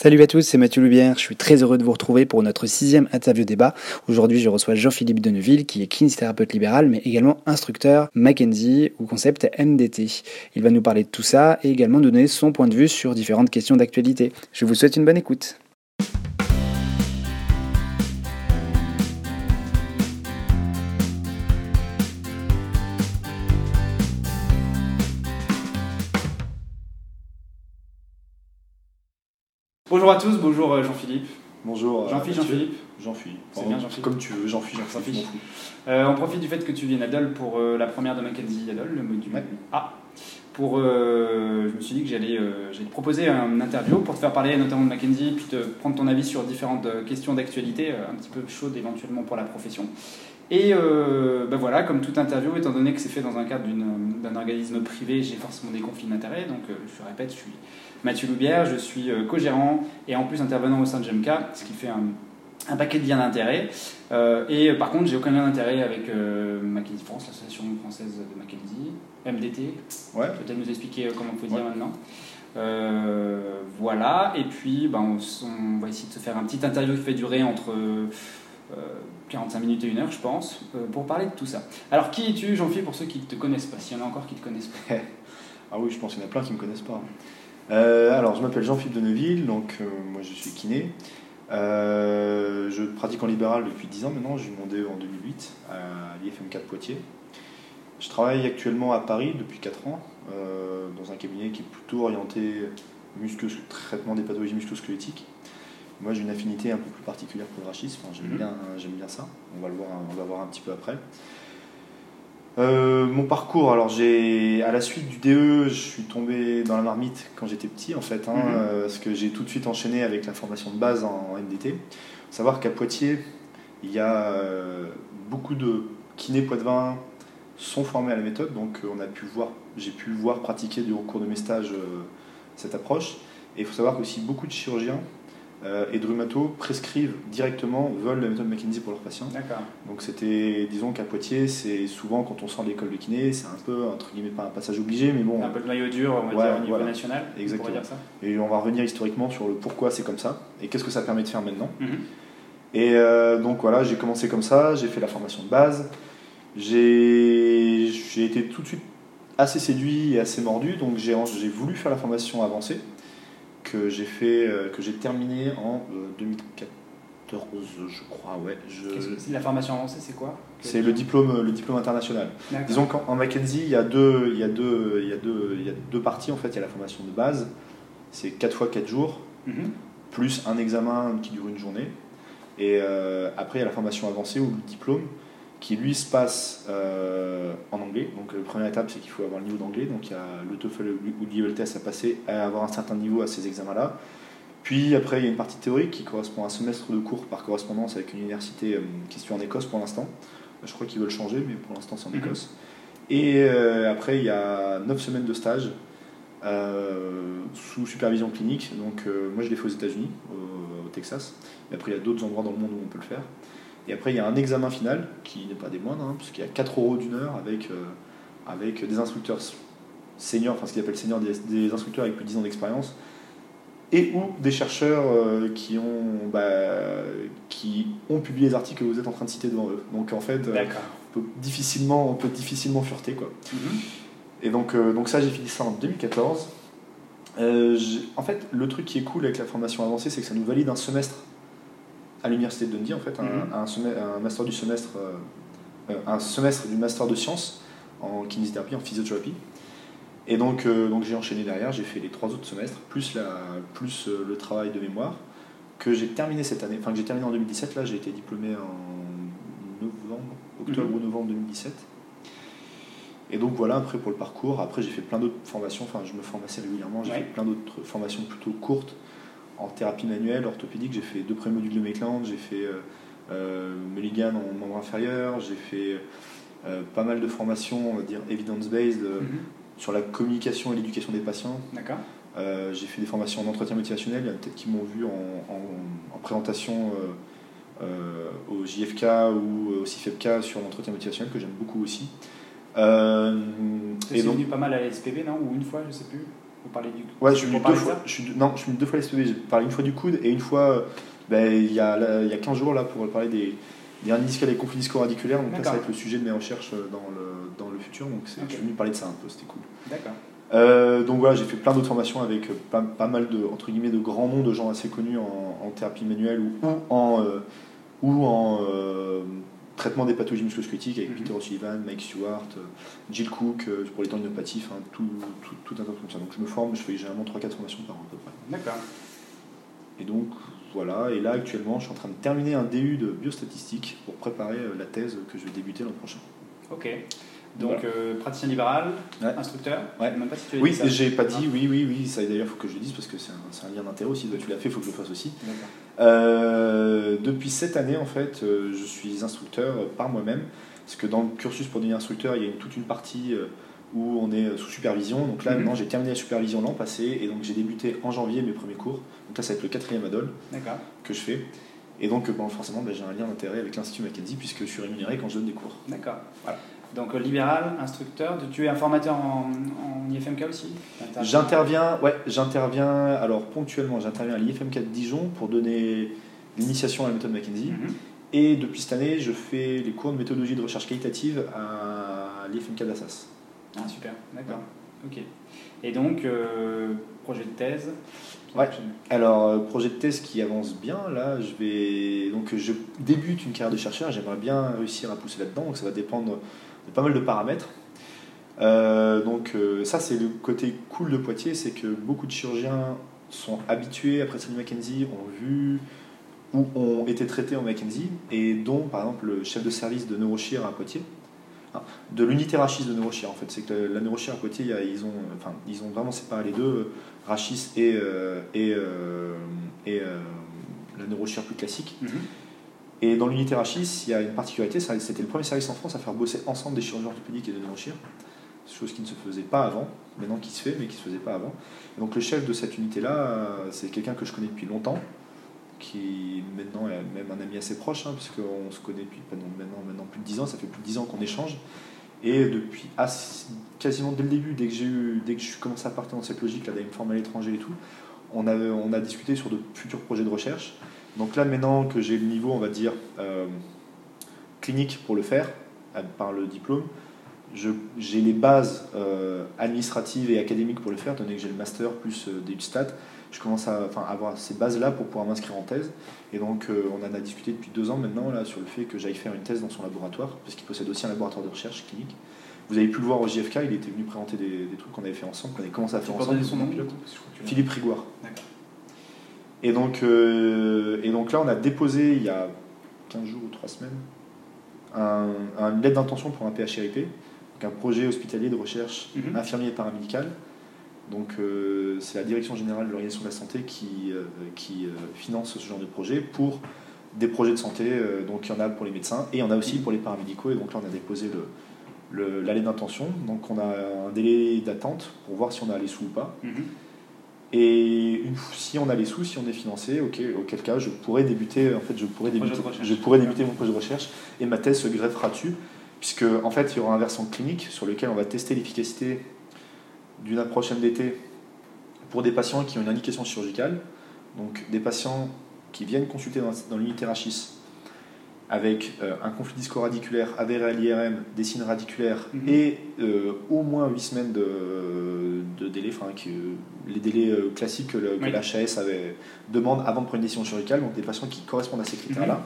Salut à tous, c'est Mathieu Lubière. Je suis très heureux de vous retrouver pour notre sixième interview débat. Aujourd'hui, je reçois Jean-Philippe Deneville, qui est kinésithérapeute libéral, mais également instructeur Mackenzie ou concept MDT. Il va nous parler de tout ça et également donner son point de vue sur différentes questions d'actualité. Je vous souhaite une bonne écoute. Bonjour à tous, bonjour euh, Jean-Philippe. Bonjour. euh, Jean-Philippe. Jean-Philippe. Jean-Philippe. C'est bien Jean-Philippe. Comme tu veux, Jean-Philippe, Jean-Philippe. Jean-Philippe. je m'en fous. Euh, on profite du fait que tu viennes à Dole pour euh, la première de Mackenzie Dole, le module Ouais. A. Pour, euh, je me suis dit que j'allais j'allais te proposer un interview pour te faire parler notamment de Mackenzie, puis te prendre ton avis sur différentes questions d'actualité, un petit peu chaudes éventuellement pour la profession. Et euh, ben voilà, comme toute interview, étant donné que c'est fait dans un cadre d'un organisme privé, j'ai forcément des conflits d'intérêts. Donc euh, je répète, je suis Mathieu Loubière, je suis euh, co-gérant et en plus intervenant au sein de GMK, ce qui fait un, un paquet de liens d'intérêt. Euh, et par contre, j'ai aucun lien d'intérêt avec euh, Mackenzie France, l'association française de Mackenzie, MDT. Ouais. Peut-être nous expliquer euh, comment il faut dire Ouais. maintenant. Euh, voilà, et puis ben, on, on va essayer de se faire un petit interview qui fait durer entre euh, 45 minutes et une heure, je pense, pour parler de tout ça. Alors, qui es-tu, Jean-Philippe, pour ceux qui ne te connaissent pas? S'il y en a encore qui ne te connaissent pas. Ah oui, je pense qu'il y en a plein qui ne me connaissent pas. Euh, alors, je m'appelle Jean-Philippe Deneville, donc euh, moi je suis kiné. Euh, je pratique en libéral depuis 10 ans maintenant, j'ai eu mon DE en 2008 à l'IFM4 Poitiers. Je travaille actuellement à Paris depuis 4 ans, dans un cabinet qui est plutôt orienté muscu traitement des pathologies musculo-squelettiques. Moi j'ai une affinité un peu plus particulière pour le Enfin, j'aime Mhm. bien, j'aime bien ça, on va le voir, on va voir un petit peu après. Euh, mon parcours, alors j'ai à la suite du DE, je suis tombé dans la marmite quand j'étais petit en fait, hein, Mhm. euh, parce que j'ai tout de suite enchaîné avec la formation de base en, MDT. Faut savoir qu'à Poitiers, il y a euh, beaucoup de kinés Poitvin sont formés à la méthode, donc on a pu voir, j'ai pu voir pratiquer du- au cours de mes stages euh, cette approche. Et il faut savoir qu'aussi beaucoup de chirurgiens euh, et de rhumatos prescrivent directement, veulent la méthode McKinsey pour leurs patients. Donc c'était, disons qu'à Poitiers, c'est souvent quand on sort de l'école de kiné, c'est un peu, entre guillemets, pas un passage obligé, mais bon, Un peu de maillot dur, on va Ouais, dire, au niveau voilà. national. on Exactement. pourrait dire ça. et on va revenir historiquement sur le pourquoi c'est comme ça, et qu'est-ce que ça permet de faire maintenant. Mhm. Et euh, donc voilà, j'ai commencé comme ça, j'ai fait la formation de base, j'ai été tout de suite assez séduit et assez mordu, donc j'ai voulu faire la formation avancée, que j'ai fait, euh, que j'ai terminée en euh, 2014, je crois, ouais. je- Qu'est-ce que c'est La formation avancée, c'est quoi C'est le diplôme, le diplôme international. Disons qu'en en Mackenzie, il y, a deux, il, y a deux, il, y a deux, il y a deux parties. En fait, il y a la formation de base, c'est 4 fois 4 jours, Mhm. plus un examen qui dure une journée. Et euh, après, il y a la formation avancée ou le diplôme, qui lui se passe euh, en anglais. Donc, la première étape, c'est qu'il faut avoir le niveau d'anglais. Donc, il y a le TOEFL ou le level test à passer, à avoir un certain niveau à ces examens-là. Puis après, il y a une partie théorique qui correspond à un semestre de cours par correspondance avec une université euh, qui se en Écosse pour l'instant. Je crois qu'ils veulent changer, mais pour l'instant, c'est en Mhm. Écosse. Et euh, après, il y a 9 semaines de stage sous supervision clinique. Donc, moi, je l'ai fait aux États-Unis, au, au Texas. Et après, il y a d'autres endroits dans le monde où on peut le faire. Et après, il y a un examen final qui n'est pas des moindres, hein, puisqu'il y a 4 euros d'une heure avec, euh, avec des instructeurs seniors, enfin ce qu'ils appellent seniors, des, des instructeurs avec plus de 10 ans d'expérience, et ou des chercheurs euh, qui, ont, bah, qui ont publié les articles que vous êtes en train de citer devant eux. Donc en fait, euh, on peut difficilement, on peut difficilement fureter. Quoi. Mhm. Et donc, donc ça, j'ai fini ça en 2014. Euh, j'ai- en fait, le truc qui est cool avec la formation avancée, c'est que ça nous valide un semestre à l'université de Dundee, en fait, un, Mhm. un, semestre, un master du semestre, euh, euh, un semestre du master de sciences en kinésithérapie, en physiothérapie. Et donc, euh, donc j'ai enchaîné derrière, j'ai fait les trois autres semestres, plus, la, plus le travail de mémoire, que j'ai terminé cette année, enfin que j'ai terminé en 2017, là j'ai été diplômé en novembre, octobre Mhm. ou novembre 2017. Et donc voilà, après pour le parcours, après j'ai fait plein d'autres formations, enfin je me forme assez régulièrement, j'ai Ouais. fait plein d'autres formations plutôt courtes en thérapie manuelle, orthopédique, j'ai fait deux pré-modules de Maitland, j'ai fait euh, euh, Mulligan en membre inférieur, j'ai fait euh, pas mal de formations, on va dire evidence-based, euh, Mhm. sur la communication et l'éducation des patients. D'accord. J'ai fait des formations en entretien motivationnel, il y en a peut-être qui m'ont vu en, en- en présentation au JFK ou au CIFEPK sur l'entretien motivationnel que j'aime beaucoup aussi. Euh, et donc, venu pas mal à la SPB, non? Ou une fois, je sais plus? Vous parlez du Ouais, je suis venu deux fois. Je suis, non, je suis deux fois l'SPV. J'ai parlé une fois du coude et une fois, euh, ben, il, y a, là, y a 15 jours là, pour parler des, des et conflits disco-radiculaires. Donc là, ça va être le sujet de mes recherches euh, dans le, dans le futur. Donc je suis venu parler de ça un peu, c'était cool. D'accord. Euh, donc voilà, j'ai fait plein d'autres formations avec pas, pas mal de, entre guillemets, de grands noms de gens assez connus en, en thérapie manuelle ou, ou en, euh, ou en euh, traitement des pathologies musculosquelettiques avec Mhm. Peter O'Sullivan, Mike Stewart, euh, Jill Cook euh, pour les tendinopathies, enfin tout, tout, tout un tas de trucs comme ça. Donc je me forme, je fais généralement 3-4 formations par an à peu près. D'accord. Et donc voilà, et là actuellement je suis en train de terminer un DU de biostatistique pour préparer euh, la thèse que je vais débuter l'an prochain. Ok. Donc, euh, praticien libéral, Ouais. instructeur. Ouais. Même pas si tu as Oui, j'ai pas dit, Ah. oui, oui, oui, ça d'ailleurs il faut que je le dise parce que c'est un, lien d'intérêt aussi, toi tu l'as fait, il faut que je le fasse aussi. Euh, depuis cette année, en fait, euh, je suis instructeur par moi-même. Parce que dans le cursus pour devenir instructeur, il y a une- toute une partie euh, où on est sous supervision. Donc là, Mhm. maintenant, j'ai terminé la supervision l'an passé. Et donc, j'ai débuté en janvier mes premiers cours. Donc là, ça va être le quatrième ADOL que je fais. Et donc, bon, forcément, ben, j'ai un lien d'intérêt avec l'Institut Mackenzie puisque je suis rémunéré quand je donne des cours. D'accord. Donc, euh, libéral, instructeur. Tu es un formateur en, en IFMK aussi J'interviens, ouais, j'interviens, alors ponctuellement, j'interviens à l'IFMK de Dijon pour donner l'initiation à la méthode Mackenzie. Mhm. Et depuis cette année, je fais les cours de méthodologie de recherche qualitative à l'IFMK d'Assas. Ah, super. D'accord. Ok. Et donc, euh, projet de thèse. Ouais. Alors, euh, projet de thèse qui avance bien, là, je vais. Donc, je débute une carrière de chercheur, j'aimerais bien réussir à pousser là-dedans, donc ça va dépendre pas mal de paramètres. Euh, donc, euh, ça, c'est le côté cool de Poitiers, c'est que beaucoup de chirurgiens sont habitués, après Sally Mackenzie, ont vu ou ont été traités en Mackenzie, et dont, par exemple, le chef de service de neurochir à Poitiers, ah, de l'unité rachis de neurochir en fait. C'est que la neurochir à Poitiers, ils, ont, enfin, ils ont vraiment séparé les deux, rachis et, euh, et, la neurochir plus classique. Mhm. Et dans l'unité rachis, il y a une particularité, c'était le premier service en France à faire bosser ensemble des chirurgiens orthopédiques et de neurochir, chose qui ne se faisait pas avant, maintenant qui se fait, mais qui ne se faisait pas avant. Et donc le chef de cette unité-là, euh, c'est quelqu'un que je connais depuis longtemps, qui maintenant est même un ami assez proche, hein, se connaît depuis maintenant, maintenant plus de 10 ans, ça fait plus de 10 ans qu'on échange. Et depuis quasiment dès le début, dès que j'ai eu, dès que je commencé à partir dans cette logique-là d'aller me former à l'étranger et tout, on a, on a discuté sur de futurs projets de recherche. Donc là, maintenant que j'ai le niveau, on va dire, euh, clinique pour le faire, par le diplôme, j'ai les bases euh, administratives et académiques pour le faire, donné que j'ai le master plus euh, des stats. Je commence à enfin, avoir ces bases-là pour pouvoir m'inscrire en thèse. Et donc, euh, on en a discuté depuis deux ans maintenant là, sur le fait que j'aille faire une thèse dans son laboratoire, parce qu'il possède aussi un laboratoire de recherche clinique. Vous avez pu le voir au JFK, il était venu présenter des, des trucs qu'on avait fait ensemble, qu'on avait commencé à faire ensemble. son nom. Philippe Rigoire. D'accord. Et donc, euh, et donc là, on a déposé il y a 15 jours ou 3 semaines un, un- une lettre d'intention pour un PHRIP, donc un projet hospitalier de recherche Mhm. infirmier et paramédical. Donc euh, c'est la Direction Générale de l'Organisation de la Santé qui, euh, qui finance ce genre de projet pour des projets de santé. donc il y en a pour les médecins et il y en a aussi pour les paramédicaux. Et donc là, on a déposé le, le- la lettre d'intention. Donc on a un délai d'attente pour voir si on a les sous ou pas. Mhm. Et une fois- si on a les sous, si on est financé, auquel cas je pourrais débuter, en fait, je pourrais débuter, je pourrais débuter mon projet de recherche et ma thèse se greffera dessus, puisque en fait il y aura un versant clinique sur lequel on va tester l'efficacité d'une approche MDT pour des patients qui ont une indication chirurgicale, donc des patients qui viennent consulter dans, dans l'unité rachis avec euh, un conflit disco-radiculaire avéré à l'IRM, des signes radiculaires Mhm. et euh, au moins 8 semaines de, de délai, enfin les délais euh, classiques que, Oui. l'HAS avait, demande avant de prendre une décision chirurgicale, donc des patients qui correspondent à ces critères-là. Mhm.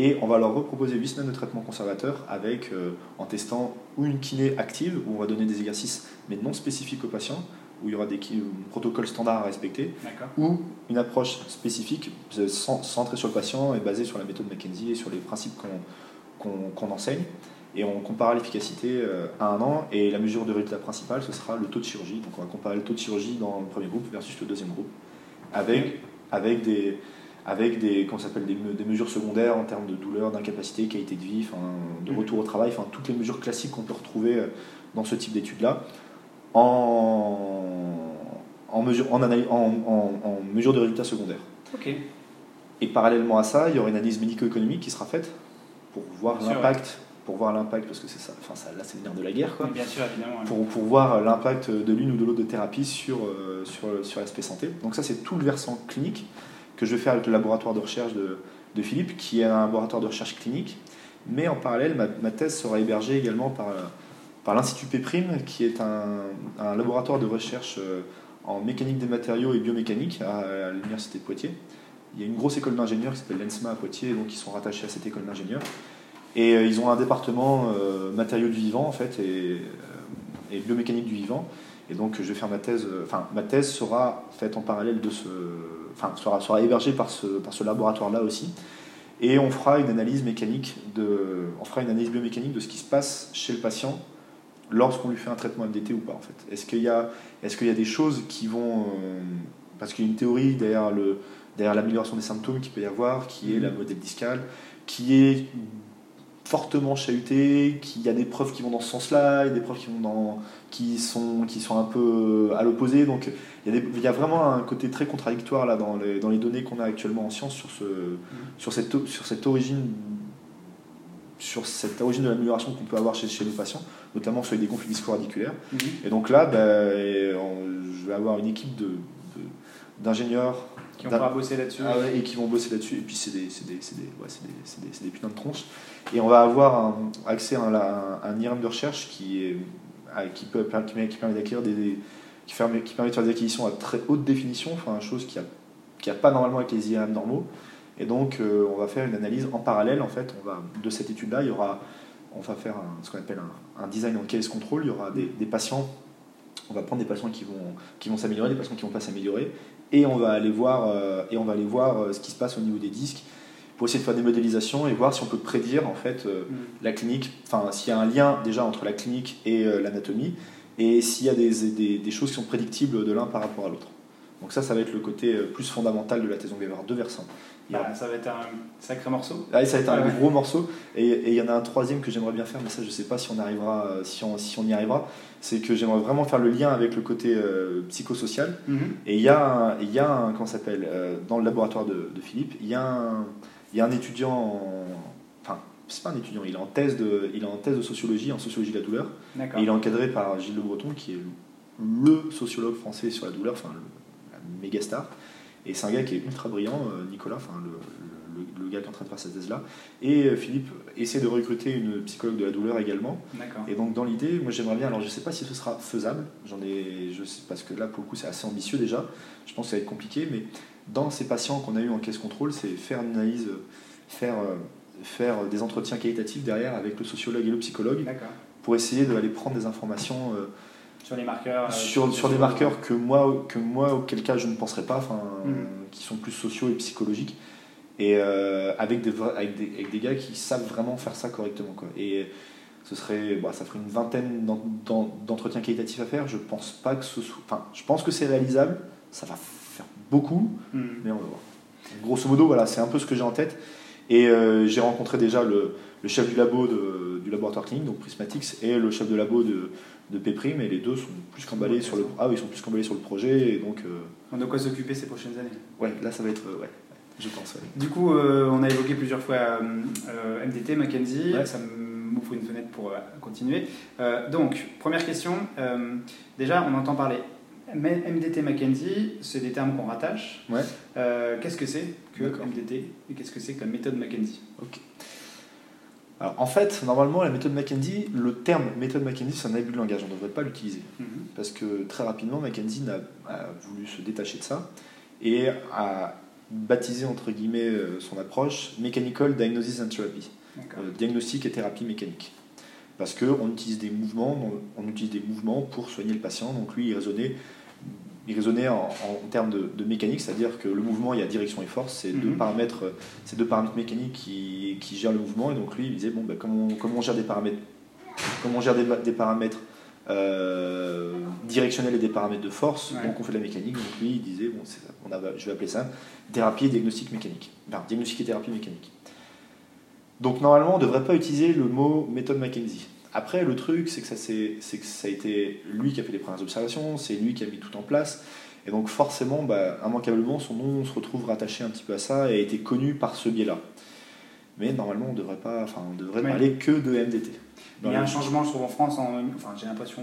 Et on va leur reproposer 8 semaines de traitement conservateur avec, euh, en testant ou une kiné active, où on va donner des exercices mais non spécifiques aux patients, où il y aura des ki- protocoles standards à respecter, ou une approche spécifique euh, cen- centrée sur le patient et basée sur la méthode McKenzie et sur les principes qu'on enseigne. Et on comparera l'efficacité euh, à un an. Et la mesure de résultat principale, ce sera le taux de chirurgie. Donc on va comparer le taux de chirurgie dans le premier groupe versus le deuxième groupe, avec, avec des avec des, comment s'appelle, des, des mesures secondaires en termes de douleur, d'incapacité, qualité de vie, de Mhm. retour au travail, toutes les mesures classiques qu'on peut retrouver euh, dans ce type d'études-là, en, en, mesure, en, en, mesure de résultats secondaires. Et parallèlement à ça, il y aura une analyse médico-économique qui sera faite pour voir l'impact pour voir l'impact, parce que c'est ça, enfin ça, là c'est le nerf de la guerre, quoi. bien sûr, évidemment. Pour, pour, voir l'impact de l'une ou de l'autre de thérapie sur, sur, sur l'aspect santé. Donc ça c'est tout le versant clinique que je vais faire avec le laboratoire de recherche de, de Philippe, qui est un laboratoire de recherche clinique. Mais en parallèle, ma, ma thèse sera hébergée également par, par l'Institut Péprime, qui est un, laboratoire de recherche en mécanique des matériaux et biomécanique à, l'Université de Poitiers. Il y a une grosse école d'ingénieurs qui s'appelle l'ENSMA à Poitiers, donc ils sont rattachés à cette école d'ingénieurs. Et euh, ils ont un département euh, matériaux du vivant, en fait, et, euh, et, biomécanique du vivant. Et donc, je vais faire ma thèse. Enfin, ma thèse sera faite en parallèle de ce. Enfin, sera, sera hébergée par ce, par ce laboratoire-là aussi. Et on fera une analyse mécanique de. On fera une analyse biomécanique de ce qui se passe chez le patient lorsqu'on lui fait un traitement MDT ou pas, en fait. Est-ce qu'il y a, qu'il y a des choses qui vont. parce qu'il y a une théorie derrière le derrière l'amélioration des symptômes qu'il peut y avoir, qui est la modèle discale, qui est fortement chahuté, qu'il y a des preuves qui vont dans ce sens-là, et des preuves qui, vont dans, qui, sont, qui sont un peu à l'opposé. Donc il y, a il y, a vraiment un côté très contradictoire là, dans, les, dans les données qu'on a actuellement en science sur, ce, sur, cette, sur cette origine sur cette origine de l'amélioration qu'on peut avoir chez, chez nos patients, notamment sur les déconflits disco-radiculaires. Mm Et donc là, ben, je vais avoir une équipe de, d'ingénieurs qui vont bosser là-dessus. Ah et qui vont bosser là-dessus. Et puis, c'est des, des, des, des, des, putains de tronches. Et on va avoir un, accès à un, un, IRM de recherche qui, est, qui, peut, qui permet d'acquérir des. Qui permet, qui permet de faire des acquisitions à très haute définition, enfin, chose qui n'a qui a pas normalement avec les IRM normaux. Et donc, euh, on va faire une analyse en parallèle, en fait, on va, de cette étude-là, il y aura, on va faire ce qu'on appelle un, un, design en case control, il y aura des, des patients on va prendre des patients qui vont, qui vont s'améliorer, des patients qui ne vont pas s'améliorer, et on va aller voir, euh, et on va aller voir euh, ce qui se passe au niveau des disques pour essayer de faire des modélisations et voir si on peut prédire en fait mm. la clinique, enfin s'il y a un lien déjà entre la clinique et l'anatomie, et s'il y a des, des, des, choses qui sont prédictibles de l'un par rapport à l'autre. Donc ça, ça va être le côté plus fondamental de la thèse. Donc il va y avoir deux versants. Bah, ça va être un sacré morceau. Ah, ça va être un gros morceau. Et il y en a un troisième que j'aimerais bien faire, mais ça, je sais pas si on, arrivera, si on, si on y arrivera. C'est que j'aimerais vraiment faire le lien avec le côté euh, psychosocial. Mhm. Et il y a, il y a un, comment s'appelle, euh, dans le laboratoire de, de Philippe, il y, a un, y a un étudiant, en, enfin, c'est pas un étudiant, il est en thèse de, il est en thèse de sociologie, en sociologie de la douleur. Et il est encadré par Gilles Le Breton, qui est le sociologue français sur la douleur, enfin, le, méga star. Et c'est un gars qui est ultra brillant, euh, Nicolas, enfin le, le, gars qui est en train de faire cette thèse-là. Et euh, Philippe essaie de recruter une psychologue de la douleur également. Et donc dans l'idée, moi j'aimerais bien, alors je ne sais pas si ce sera faisable, j'en ai, je sais, parce que là pour le coup c'est assez ambitieux déjà, je pense que ça va être compliqué, mais dans ces patients qu'on a eu en caisse contrôle, c'est faire une analyse, faire, euh, faire des entretiens qualitatifs derrière avec le sociologue et le psychologue pour essayer d'aller prendre des informations sur les marqueurs euh, sur, sur des marqueurs que moi, que moi, auquel cas je ne penserais pas, enfin, mm. qui sont plus sociaux et psychologiques, et euh, avec, des, avec, des, avec, des, gars qui savent vraiment faire ça correctement. Quoi. Et ce serait, bah, ça ferait une vingtaine d'entretiens qualitatifs à faire. Je pense pas que ce soit, enfin, je pense que c'est réalisable. Ça va faire beaucoup, mm. mais on va voir. Grosso modo, voilà, c'est un peu ce que j'ai en tête. Et euh, j'ai rencontré déjà le, le, chef du labo de, du laboratoire clinique, donc Prismatix, et le chef de labo de, de Péprime et les deux sont plus qu'emballés sur le ah oui, ils sont plus qu'emballés sur le projet et donc euh, on a quoi s'occuper ces prochaines années? Ouais là ça va être euh, ouais je pense du coup euh, on a évoqué plusieurs fois MDT Mackenzie. Ça m'ouvre une fenêtre pour continuer. Donc première question déjà on entend parler MDT Mackenzie c'est des termes qu'on rattache. Ouais. qu'est-ce que c'est que MDT et qu'est-ce que c'est que la méthode Mackenzie? Ok alors, en fait, normalement, la méthode Mackenzie, le terme méthode Mackenzie, c'est un abus de langage, on ne devrait pas l'utiliser. Mhm. Parce que très rapidement, Mackenzie a, voulu se détacher de ça et a baptisé, entre guillemets, euh, son approche Mechanical Diagnosis and Therapy, euh, diagnostic et thérapie mécanique. Parce qu'on utilise des mouvements, on utilise des mouvements pour soigner le patient. Donc lui, il raisonnait il raisonnait en, termes de, mécanique, c'est-à-dire que le mouvement, il y a direction et force, c'est deux, mhm. paramètres, deux paramètres mécaniques qui, qui, gèrent le mouvement, et donc lui, il disait, bon, ben, comment, comment on gère des paramètres, comment on gère des, paramètres euh, directionnels et des paramètres de force, donc on fait de la mécanique, donc lui, il disait, bon, on a, je vais appeler ça thérapie et diagnostic mécanique, enfin, diagnostic et thérapie mécanique. Donc normalement, on ne devrait pas utiliser le mot méthode McKenzie. Après, le truc, c'est que, ça, que ça a été lui qui a fait les premières observations, c'est lui qui a mis tout en place. Et donc forcément, bah, immanquablement, son nom se retrouve rattaché un petit peu à ça et a été connu par ce biais-là. mais normalement on devrait pas, enfin on devrait parler que de MDT. Il y a un changement, je trouve, en France. en- enfin, j'ai l'impression,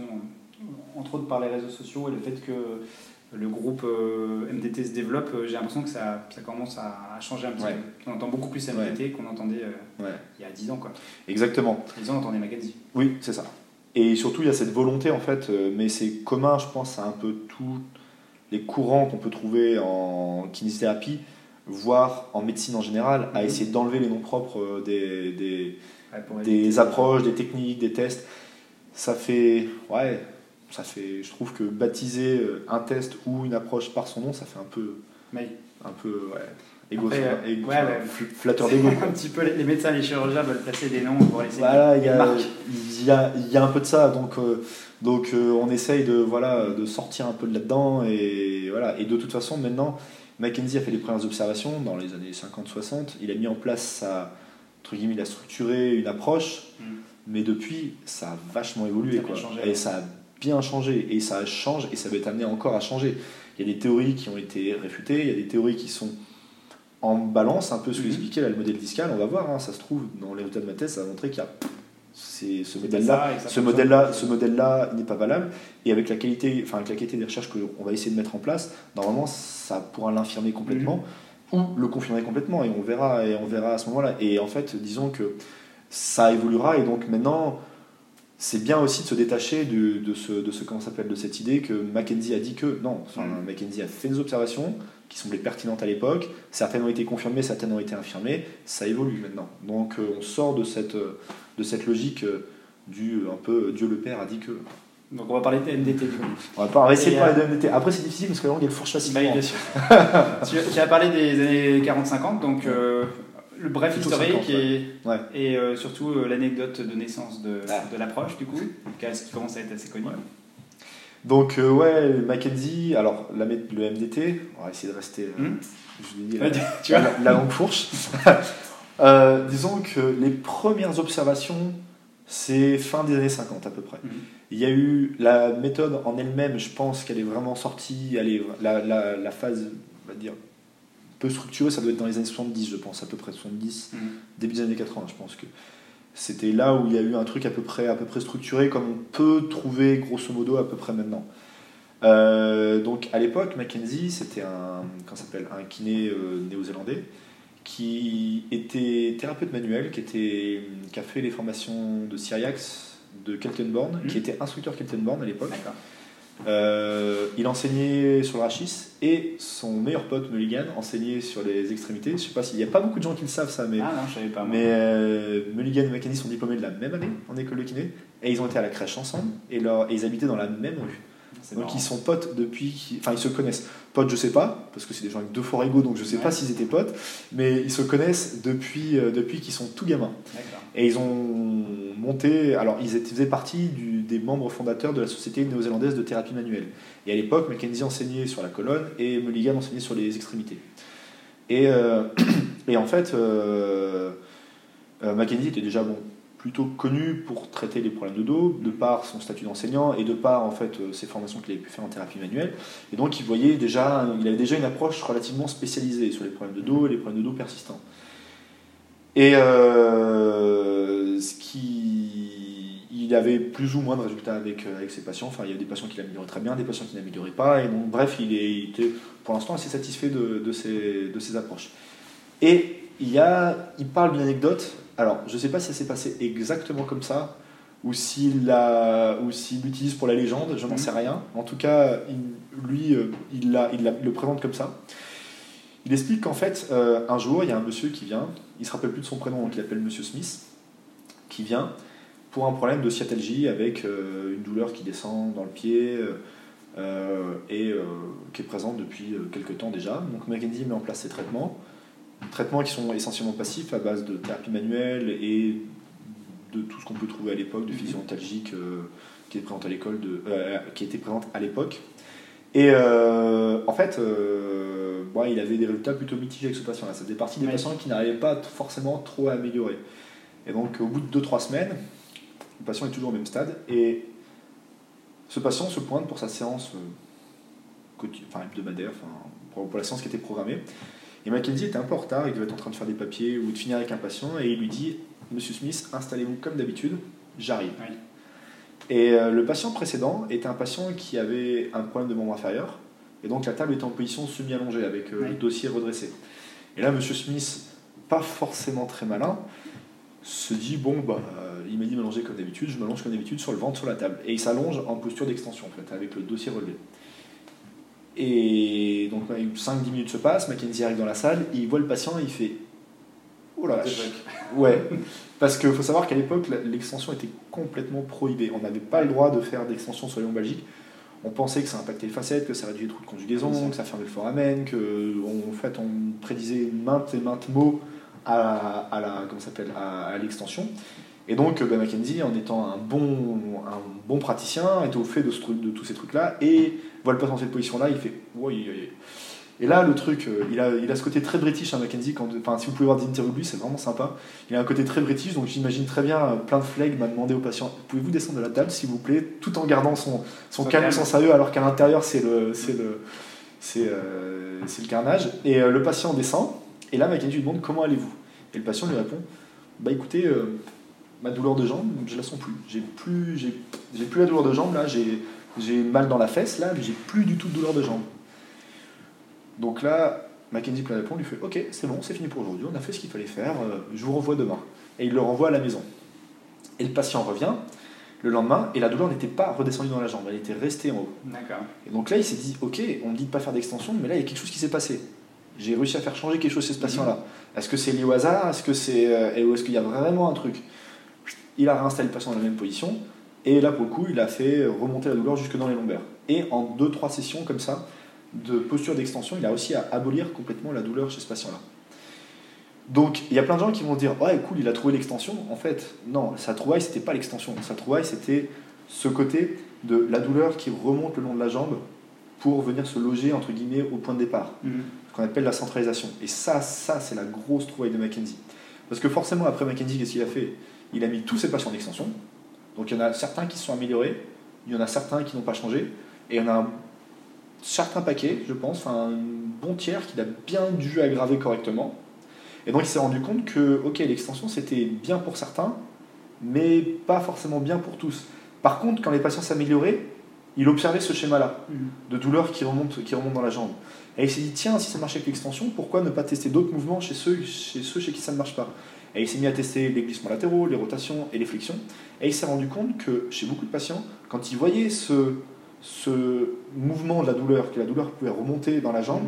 entre autres par les réseaux sociaux et le fait que le groupe euh, MDT se développe, euh, j'ai l'impression que ça, ça commence à, changer un petit Ouais. peu. On entend beaucoup plus MDT qu'on entendait euh, Ouais. il y a 10 ans. Quoi. Exactement. Il y a 10 ans, on entendait Mackenzie. Oui, c'est ça. Et surtout, il y a cette volonté, en fait, mais c'est commun, je pense, à un peu tous les courants qu'on peut trouver en kinésithérapie, voire en médecine en général, à Mhm. essayer d'enlever les noms propres des, des, approches, des techniques, des tests. Ça fait, ouais, ça fait, je trouve que baptiser euh, un test ou une approche par son nom, ça fait un peu, Mais un peu, ouais, égo, Après, euh, égo- ouais, ouais. fl- flatteur d'ego. un petit peu, les médecins, les chirurgiens veulent placer des noms pour laisser Voilà, il y des a, marques. il y, a, il y a un peu de ça, donc, euh, donc euh, on essaye de, voilà, de sortir un peu de là-dedans, et, voilà. et de toute façon, maintenant, Mackenzie a fait les premières observations dans les années 50-60, il a mis en place sa, entre guillemets, il a structuré une approche, Mm. mais depuis, ça a vachement évolué, Ça quoi. changé, et ouais. ça a bien changé, et ça change, et ça va être amené encore à changer. Il y a des théories qui ont été réfutées, il y a des théories qui sont en balance, un peu ce que Mhm. expliquait là, le modèle discal, on va voir, hein, ça se trouve, dans les résultats de ma thèse, ça va montrer qu'il y a c'est ce modèle-là, ce modèle-là, ce modèle-là n'est pas valable. Et avec la qualité, enfin avec la qualité des recherches qu'on va essayer de mettre en place, normalement, ça pourra l'infirmer complètement ou le confirmer complètement. Et on verra, et on verra à ce moment-là. Et en fait, disons que ça évoluera. Et donc maintenant, c'est bien aussi de se détacher de, de ce, de ce comment s'appelle, de cette idée que Mackenzie a dit que non. Enfin, Mm. Mackenzie a fait des observations qui semblaient pertinentes à l'époque. Certaines ont été confirmées, certaines ont été infirmées. Ça évolue maintenant. Donc euh, on sort de cette, euh, de cette logique euh, du un peu Dieu le Père a dit que. Donc on va parler de MDT du coup. On va, pas, essayer de parler de MDT. Après c'est difficile parce que la langue elle fourche Bah, facilement. bien sûr. tu, tu as parlé des années 40-50, donc euh, le bref historique 50, et, Ouais. et euh, surtout euh, l'anecdote de naissance de, Ah. de l'approche du coup, qui qui commence à être assez connue. Donc euh, ouais, Mackenzie, alors la, le MDT, on va essayer de rester, Hmm. je la, tu la- la langue fourche. Disons que les premières observations, c'est fin des années 50 à peu près. Mhm. Il y a eu la méthode en elle-même, je pense qu'elle est vraiment sortie, elle est, la, la phase, on va dire, peu structurée, ça doit être dans les années 70, je pense, à peu près 70, Mhm. début des années 80, je pense que c'était là où il y a eu un truc à peu près, à peu près structuré, comme on peut trouver grosso modo à peu près maintenant. Euh, donc à l'époque, Mackenzie, c'était un, s'appelle, un kiné euh, néo-zélandais qui était thérapeute manuel, qui, était, qui a fait les formations de Syriax, de Keltenborn, Mhm. qui était instructeur Keltenborn à l'époque. Euh, il enseignait sur le rachis et son meilleur pote Mulligan enseignait sur les extrémités. Je sais pas s'il n'y a pas beaucoup de gens qui le savent ça, mais Ah non, je savais pas. moi. mais euh, Mulligan et Mackenzie sont diplômés de la même année en école de kiné et ils ont été à la crèche ensemble et, leur- et ils habitaient dans la même rue. Donc marrant. ils sont potes depuis, enfin ils se connaissent. Potes je sais pas parce que c'est des gens avec deux forts égaux donc je sais Ouais. pas s'ils étaient potes, mais ils se connaissent depuis euh, depuis qu'ils sont tout gamins. Et ils ont monté, alors ils étaient, faisaient partie du- des membres fondateurs de la Société néo-zélandaise de thérapie manuelle. Et à l'époque, Mackenzie enseignait sur la colonne et Mulligan enseignait sur les extrémités. Et, euh, et en fait, euh, euh, Mackenzie était déjà bon, plutôt connu pour traiter les problèmes de dos, de par son statut d'enseignant et de par en fait euh, ses formations qu'il avait pu faire en thérapie manuelle. Et donc il voyait déjà, il avait déjà une approche relativement spécialisée sur les problèmes de dos et les problèmes de dos persistants. Et euh, ce qui, il avait plus ou moins de résultats avec, euh, avec ses patients. Enfin, il y a des patients qui l'amélioraient très bien, des patients qui n'amélioraient pas. Et donc, bref, il, est, était pour l'instant assez satisfait de, de, ses, de ses approches. Et il, a, il parle d'une anecdote. Alors, je ne sais pas si ça s'est passé exactement comme ça ou s'il l'utilise pour la légende, je n'en Mhm. sais rien. En tout cas, il- lui, euh, il, l'a- il, l'a- il le présente comme ça. Il explique qu'en fait, euh, un jour, il y a un monsieur qui vient, il se rappelle plus de son prénom, donc il appelle Monsieur Smith, qui vient pour un problème de sciatalgie avec euh, une douleur qui descend dans le pied euh, et qui est présente depuis quelques temps déjà. Donc Mackenzie met en place ses traitements, traitements qui sont essentiellement passifs à base de thérapie manuelle et de tout ce qu'on peut trouver à l'époque, de Mhm. physiotalgique euh, qui est présente à l'école, de, euh, qui était présente à l'époque. Et euh, en fait, euh, bon, il avait des résultats plutôt mitigés avec ce patient-là. Ça faisait partie des patients qui n'arrivaient pas forcément trop à améliorer. Et donc, au bout de 2-3 semaines, le patient est toujours au même stade. Et ce patient se pointe pour sa séance euh, enfin, hebdomadaire, enfin, pour la séance qui était programmée. Et Mackenzie était un peu en retard, il devait être en train de faire des papiers ou de finir avec un patient, et il lui dit Monsieur Smith, installez-vous comme d'habitude, j'arrive. Oui. Et euh, le patient précédent était un patient qui avait un problème de membre inférieur, et donc la table était en position semi-allongée avec euh, Oui. le dossier redressé. Et là, Monsieur Smith, pas forcément très malin, se dit bon bah euh, il m'a dit m'allonger comme d'habitude, je m'allonge comme d'habitude sur le ventre sur la table et il s'allonge en posture d'extension en fait avec le dossier relevé. Et donc 5-10 minutes se passent, Mackenzie arrive dans la salle, et il voit le patient et il fait Oh la vache. Ouais, parce qu'il faut savoir qu'à l'époque, l'extension était complètement prohibée. On n'avait pas le droit de faire d'extension sur les lombalgiques. On pensait que ça impactait les facettes, que ça réduisait les trous de conjugaison, Oui, que ça fermait le foramen, que on- en fait on prédisait maintes et maintes mots à, à la comment ça s'appelle à, à l'extension. Et donc ben, Mackenzie, en étant un bon, un bon praticien, était au fait de, ce truc, de tous ces trucs-là et voit le patient dans cette position-là, il fait. Et là, le truc, euh, il a, il a ce côté très british, hein, Mackenzie. Quand, enfin, si vous pouvez voir des interviews de lui, c'est vraiment sympa. Il a un côté très british, donc j'imagine très bien, euh, plein de flegme, m'a demandé au patient Pouvez-vous descendre de la table, s'il vous plaît, tout en gardant son, son calme, son sérieux, alors qu'à l'intérieur, c'est le, c'est le, c'est, euh, le carnage. Et euh, le patient descend, et là, Mackenzie lui demande Comment allez-vous? Et le patient lui répond Bah écoutez, euh, ma douleur de jambe, je la sens plus. J'ai plus, j'ai, plus la douleur de jambe, là, j'ai, j'ai mal dans la fesse, là, mais j'ai plus du tout de douleur de jambe. Donc là, Mackenzie peut répondre, lui fait Ok, c'est bon, c'est fini pour aujourd'hui, on a fait ce qu'il fallait faire, euh, je vous renvoie demain. Et il le renvoie à la maison. Et le patient revient le lendemain, et la douleur n'était pas redescendue dans la jambe, elle était restée en haut. D'accord. Et donc là, il s'est dit Ok, on me dit de pas faire d'extension, mais là, il y a quelque chose qui s'est passé. J'ai réussi à faire changer quelque chose chez ce patient-là. Est-ce que c'est lié au hasard? Est-ce que c'est, euh, ou est-ce qu'il y a vraiment un truc? Il a réinstallé le patient dans la même position, et là, pour le coup, il a fait remonter la douleur jusque dans les lombaires. Et en 2-3 sessions comme ça, de posture d'extension, il a réussi à abolir complètement la douleur chez ce patient-là. Donc, il y a plein de gens qui vont dire Ouais, cool, il a trouvé l'extension. En fait, non, sa trouvaille, c'était pas l'extension. Sa trouvaille, c'était ce côté de la douleur qui remonte le long de la jambe pour venir se loger, entre guillemets, au point de départ Mhm. ce qu'on appelle la centralisation. Et ça, ça c'est la grosse trouvaille de Mackenzie. Parce que forcément, après Mackenzie, qu'est-ce qu'il a fait? Il a mis tous ses patients en extension. Donc il y en a certains qui se sont améliorés, il y en a certains qui n'ont pas changé, et il y en a un certain paquet, je pense, un bon tiers qu'il a bien dû aggraver correctement. Et donc il s'est rendu compte que, ok, l'extension c'était bien pour certains, mais pas forcément bien pour tous. Par contre, quand les patients s'amélioraient, il observait ce schéma-là Mhm. de douleur qui remonte, qui remonte dans la jambe. Et il s'est dit, tiens, si ça marche avec l'extension, pourquoi ne pas tester d'autres mouvements chez ceux, chez ceux chez qui ça ne marche pas? Et il s'est mis à tester les glissements latéraux, les rotations et les flexions. Et il s'est rendu compte que chez beaucoup de patients, quand ils voyaient ce, ce mouvement de la douleur, que la douleur pouvait remonter dans la jambe,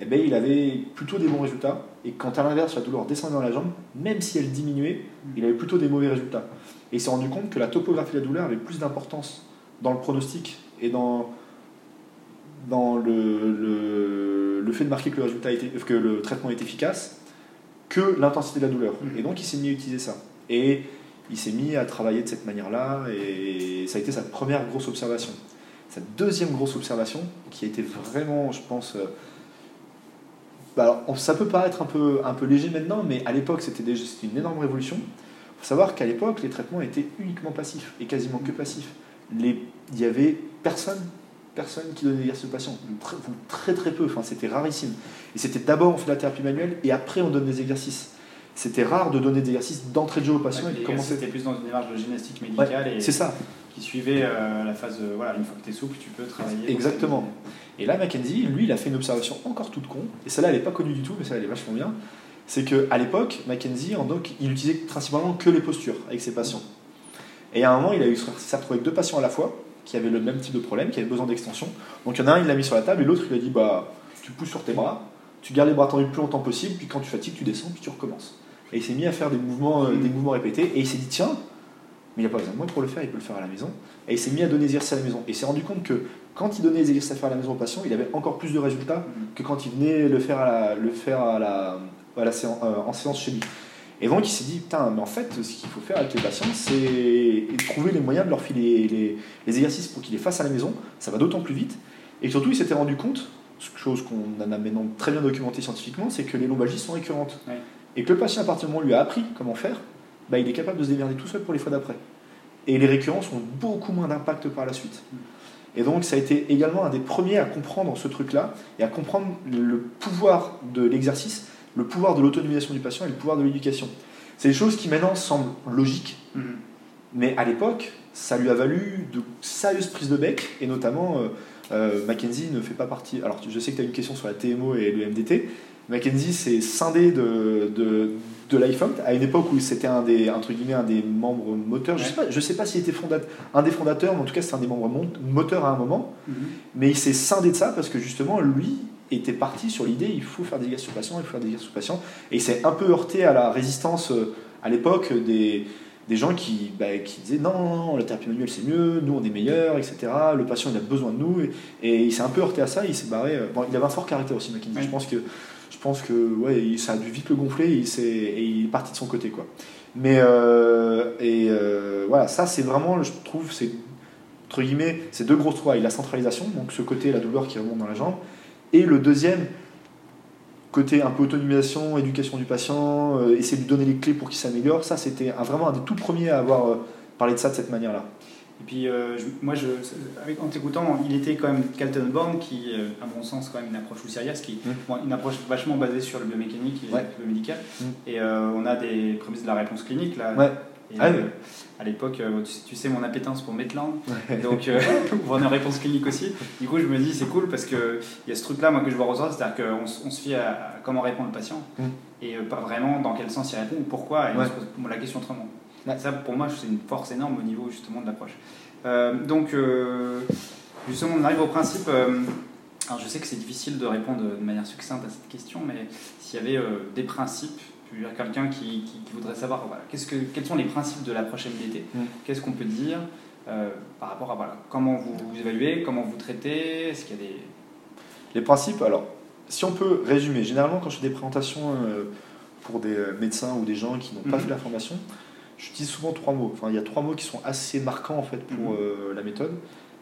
eh ben, il avait plutôt des bons résultats. Et quand à l'inverse, la douleur descendait dans la jambe, même si elle diminuait, il avait plutôt des mauvais résultats. Et il s'est rendu compte que la topographie de la douleur avait plus d'importance dans le pronostic et dans, dans le, le, le fait de marquer que le, résultat était, que le traitement est efficace que l'intensité de la douleur. Et donc il s'est mis à utiliser ça. Et il s'est mis à travailler de cette manière-là et ça a été sa première grosse observation. Sa deuxième grosse observation, qui a été vraiment, je pense, euh, bah ça peut paraître un peu, un peu léger maintenant, mais à l'époque c'était déjà une énorme révolution. Il faut savoir qu'à l'époque les traitements étaient uniquement passifs et quasiment que passifs. Il y avait personne, personne qui donnait des exercices aux patients, très, très très peu, enfin, c'était rarissime. Et c'était d'abord on fait la thérapie manuelle et après on donne des exercices. C'était rare de donner des exercices d'entrée de jeu aux patients Ouais, et commencer. C'était plus dans une démarche de gymnastique médicale et C'est ça. qui suivait euh, la phase. euh, voilà, une fois que tu es souple, tu peux travailler. Exactement. Et là, Mackenzie, lui, il a fait une observation encore toute con, et celle-là, elle n'est pas connue du tout, mais celle-là, elle est vachement bien. C'est qu'à l'époque, Mackenzie, en doc, il utilisait principalement que les postures avec ses patients. Et à un moment, il a eu s'est retrouvé avec deux patients à la fois, qui avaient le même type de problème, qui avaient besoin d'extension. Donc il y en a un, il l'a mis sur la table, et l'autre, il a dit bah, tu pousses sur tes bras, tu gardes les bras tendus le plus longtemps possible, puis quand tu fatigues, tu descends, puis tu recommences. Et il s'est mis à faire des mouvements, euh, des mouvements répétés, et il s'est dit tiens, mais il n'a pas besoin de moi pour le faire, il peut le faire à la maison. Et il s'est mis à donner des exercices à la maison. Et il s'est rendu compte que quand il donnait des exercices à faire à la maison aux patients, il avait encore plus de résultats Mhm. que quand il venait le faire, à la, le faire à la, à la séance, euh, en séance chez lui. Et donc il s'est dit, putain, mais en fait, ce qu'il faut faire avec les patients, c'est trouver les moyens de leur filer les, les exercices pour qu'ils les fassent à la maison. Ça va d'autant plus vite. Et surtout, il s'était rendu compte, chose qu'on en a maintenant très bien documenté scientifiquement, c'est que les lombalgies sont récurrentes. Ouais. Et que le patient, à partir du moment où lui a appris comment faire, bah, il est capable de se démerder tout seul pour les fois d'après. Et les récurrences ont beaucoup moins d'impact par la suite. Et donc, ça a été également un des premiers à comprendre ce truc-là et à comprendre le pouvoir de l'exercice, le pouvoir de l'autonomisation du patient et le pouvoir de l'éducation. C'est des choses qui maintenant semblent logiques, Mhm. mais à l'époque, ça lui a valu de sérieuses prises de bec, et notamment, euh, euh, Mackenzie ne fait pas partie. Alors, je sais que tu as une question sur la TMO et le MDT. Mackenzie s'est scindé de, de, de l'iPhone à une époque où c'était un des, entre guillemets, un des membres moteurs. Je sais pas, je sais pas s'il était fondat- un des fondateurs, mais en tout cas, c'est un des membres moteurs à un moment. Mhm. Mais il s'est scindé de ça parce que justement, lui était parti sur l'idée il faut faire des exercices patients, il faut faire des exercices patients. Et il s'est un peu heurté à la résistance euh, à l'époque des, des gens qui, bah, qui disaient non, non, non, la thérapie manuelle c'est mieux, nous on est meilleurs, etc. Le patient il a besoin de nous. Et, et il s'est un peu heurté à ça, il s'est barré. euh, Bon, il avait un fort caractère aussi, McKinsey. Je pense que, je pense que ouais, ça a dû vite le gonfler et il, s'est- et il est parti de son côté. Quoi. Mais euh, et, euh, voilà, ça c'est vraiment, je trouve, c'est entre guillemets, c'est deux grosses trois. Il y a la centralisation, donc ce côté, la douleur qui remonte dans la jambe. Et le deuxième, côté un peu autonomisation, éducation du patient, euh, essayer de lui donner les clés pour qu'il s'améliore. Ça, c'était vraiment un des tout premiers à avoir euh, parlé de ça de cette manière-là. Et puis, euh, je- moi, je, avec, en t'écoutant, il était quand même Kaltenborn, qui, euh, à mon sens, quand même une approche sérieuse, qui Mm. bon, une approche vachement basée sur le biomécanique et Ouais. le biomédical. Mm. Et on a des prémices de la réponse clinique là. Ouais. Et, Ah oui. À l'époque, euh, tu, sais- mon appétence pour Maitland, donc euh, on a une réponse clinique aussi. Du coup, je me dis c'est cool parce que il y a ce truc-là moi que je vois ressortir, c'est-à-dire qu'on on se fie à, comment répond le patient Mm. et euh, pas vraiment dans quel sens il répond ou pourquoi. Et on Ouais. se pose la question autrement. Ça, pour moi, c'est une force énorme au niveau justement de l'approche. Euh, donc, euh, justement, on arrive au principe. alors, je sais que c'est difficile de répondre de manière succincte à cette question, mais s'il y avait des principes, je veux dire, quelqu'un qui, qui- qui voudrait savoir voilà, qu'est-ce que, quels sont les principes de l'approche MDT, Mm. qu'est-ce qu'on peut dire euh, par rapport à voilà, comment vous, vous évaluez, comment vous traitez, est-ce qu'il y a des. Les principes, alors, si on peut résumer, généralement quand je fais des présentations euh, pour des euh, médecins ou des gens qui n'ont pas Mhm. fait la formation, j'utilise souvent trois mots. Enfin, il y a trois mots qui sont assez marquants en fait pour Mhm. euh, la méthode.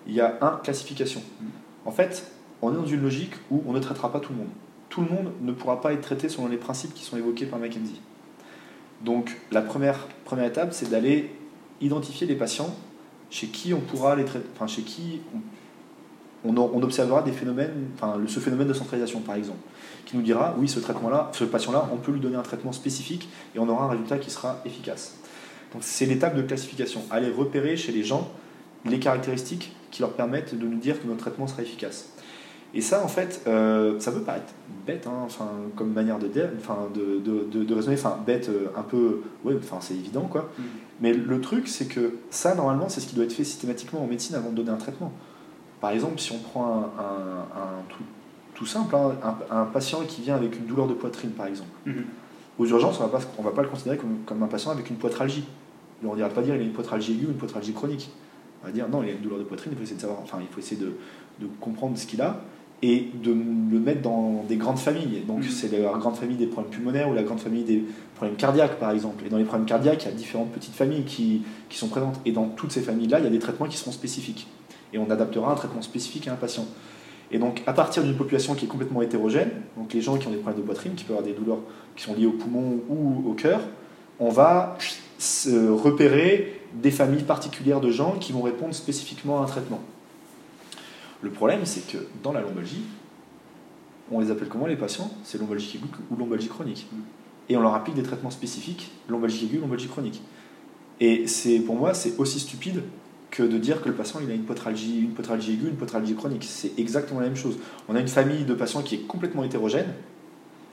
Il y a un, classification. Mhm. En fait, on est dans une logique où on ne traitera pas tout le monde. Tout le monde ne pourra pas être traité selon les principes qui sont évoqués par Mackenzie. Donc, la première, première étape, c'est d'aller identifier les patients chez qui on pourra les traiter, enfin chez qui on, observera des phénomènes, enfin le- ce phénomène de centralisation par exemple, qui nous dira oui ce traitement-là, ce patient-là, on peut lui donner un traitement spécifique et on aura un résultat qui sera efficace. Donc c'est l'étape de classification, aller repérer chez les gens les caractéristiques qui leur permettent de nous dire que notre traitement sera efficace. Et ça, en fait, euh, ça peut paraître bête, hein, enfin, comme manière de, dire- enfin, de, de, de- de raisonner, enfin, bête, euh, un peu, ouais, enfin, c'est évident, quoi. Mais le truc, c'est que ça, normalement, c'est ce qui doit être fait systématiquement en médecine avant de donner un traitement. Par exemple, si on prend un, un- tout simple, hein, un, un patient qui vient avec une douleur de poitrine, par exemple. Mhm. Aux urgences, on ne va pas le considérer comme, comme un patient avec une poitralgie. On ne dira pas dire il a une poitralgie aiguë ou une poitralgie chronique. On va dire non, il a une douleur de poitrine, il faut essayer de savoir, enfin, il faut essayer de, de comprendre ce qu'il a et de le mettre dans des grandes familles. Donc, Mhm. c'est la grande famille des problèmes pulmonaires ou la grande famille des problèmes cardiaques, par exemple. Et dans les problèmes cardiaques, il y a différentes petites familles qui, qui sont présentes. Et dans toutes ces familles-là, il y a des traitements qui seront spécifiques. Et on adaptera un traitement spécifique à un patient. Et donc, à partir d'une population qui est complètement hétérogène, donc les gens qui ont des problèmes de poitrine, qui peuvent avoir des douleurs qui sont liées au poumon ou au cœur, on va se repérer des familles particulières de gens qui vont répondre spécifiquement à un traitement. Le problème, c'est que dans la lombalgie, on les appelle comment les patients? C'est lombalgie aiguë ou lombalgie chronique. Et on leur applique des traitements spécifiques, lombalgie aiguë, lombalgie chronique. Et c'est pour moi, c'est aussi stupide que de dire que le patient il a une poitralgie, une aiguë, une poitralgie chronique. C'est exactement la même chose. On a une famille de patients qui est complètement hétérogène,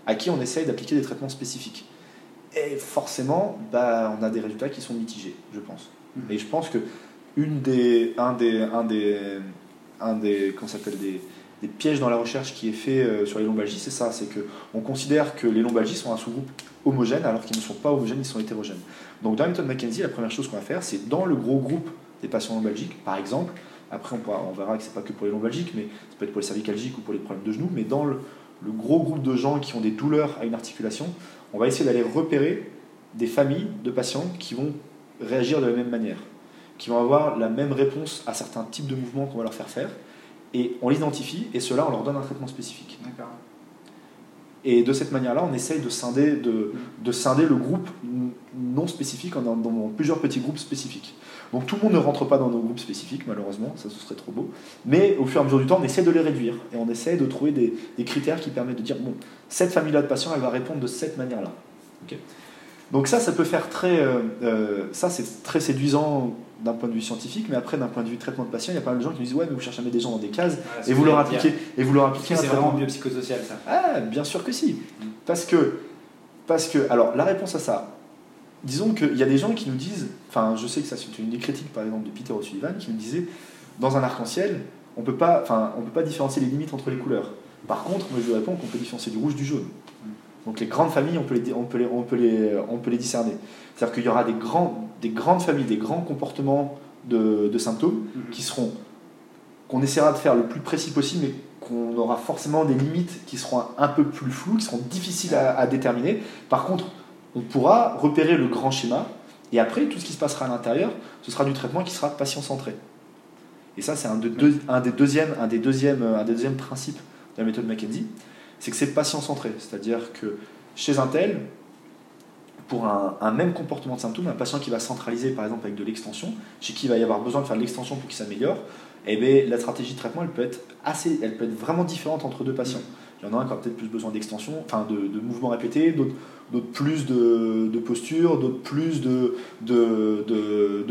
à qui on essaye d'appliquer des traitements spécifiques. Et forcément, bah, on a des résultats qui sont mitigés, je pense. Mhm. Et je pense que une des, un des, un des, un des, pièges dans la recherche qui est fait euh, sur les lombalgies, c'est ça, c'est que on considère que les lombalgies sont un sous-groupe homogène alors qu'ils ne sont pas homogènes, ils sont hétérogènes. Donc dans la méthode McKenzie, la première chose qu'on va faire, c'est dans le gros groupe des patients lombalgiques, par exemple, après on, pourra, on verra que c'est pas que pour les lombalgiques, mais ça peut être pour les cervicalgiques ou pour les problèmes de genoux, mais dans le gros groupe de gens qui ont des douleurs à une articulation, on va essayer d'aller repérer des familles de patients qui vont réagir de la même manière, qui vont avoir la même réponse à certains types de mouvements qu'on va leur faire faire, et on l'identifie, et cela on leur donne un traitement spécifique. Et de cette manière-là, on essaye de scinder, de, de scinder le groupe non spécifique en, dans plusieurs petits groupes spécifiques. Donc tout le monde ne rentre pas dans nos groupes spécifiques, malheureusement, ça ce serait trop beau. Mais au fur et à mesure du temps, on essaie de les réduire et on essaie de trouver des, des critères qui permettent de dire bon, cette famille-là de patients, elle va répondre de cette manière-là. Donc ça, ça peut faire très, euh, euh, ça c'est très séduisant d'un point de vue scientifique, mais après d'un point de vue traitement de patients, il y a pas mal de gens qui nous disent ouais, mais vous cherchez à mettre des gens dans des cases et, vous leur appliquez, et vous leur appliquez C'est vraiment biopsychosocial ça. Ah, bien sûr que si, mm. parce que, parce que, alors la réponse à ça, disons qu'il y a des gens qui nous disent, enfin je sais que ça c'est une des critiques par exemple de Peter O'Sullivan qui nous disait dans un arc-en-ciel, on peut pas, enfin on peut pas différencier les limites entre les couleurs. Par contre, moi je lui réponds qu'on peut différencier du rouge du jaune. Donc les grandes familles, on peut les, on peut les, on peut les, on peut les discerner. C'est-à-dire qu'il y aura des, grands, des grandes familles, des grands comportements de, de symptômes mhm. qui seront, qu'on essaiera de faire le plus précis possible, mais qu'on aura forcément des limites qui seront un peu plus floues, qui seront difficiles à, à déterminer. Par contre, on pourra repérer le grand schéma, et après, tout ce qui se passera à l'intérieur, ce sera du traitement qui sera patient-centré. Et ça, c'est un, de deux, un, des deuxièmes, un, des deuxièmes, un des deuxièmes principes de la méthode McKenzie c'est que c'est patient-centré. C'est-à-dire que chez un tel, pour un, même comportement de symptômes, un patient qui va centraliser par exemple avec de l'extension, chez qui il va y avoir besoin de faire de l'extension pour qu'il s'améliore, eh bien, la stratégie de traitement elle peut être assez, elle peut être vraiment différente entre deux patients. Il y en a un qui a peut-être plus besoin d'extension, enfin de, mouvements répétés, d'autres plus de, de posture, d'autres plus de,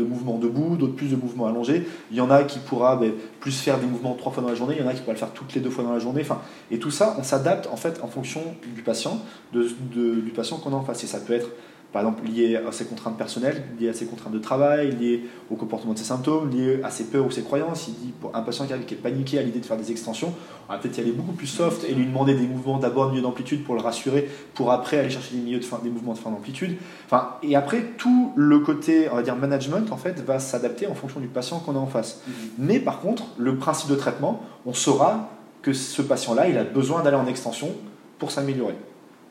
mouvements debout, d'autres plus de mouvements allongés. Il y en a qui pourra ben, plus faire des mouvements trois fois dans la journée, il y en a qui pourra le faire toutes les deux fois dans la journée. Et tout ça, on s'adapte en fait en fonction du patient, du patient qu'on a en face. Et ça peut être par exemple lié à ses contraintes personnelles, lié à ses contraintes de travail, lié au comportement de ses symptômes, lié à ses peurs ou ses croyances. Il dit pour un patient qui est paniqué à l'idée de faire des extensions, on va peut-être y aller beaucoup plus soft et lui demander des mouvements d'abord de milieu d'amplitude pour le rassurer, pour après aller chercher des, milieux de fin, des mouvements de fin d'amplitude. Enfin, et après, tout le côté, on va dire, management, en fait, va s'adapter en fonction du patient qu'on a en face. Mm-hmm. Mais par contre, le principe de traitement, on saura que ce patient-là, il a besoin d'aller en extension pour s'améliorer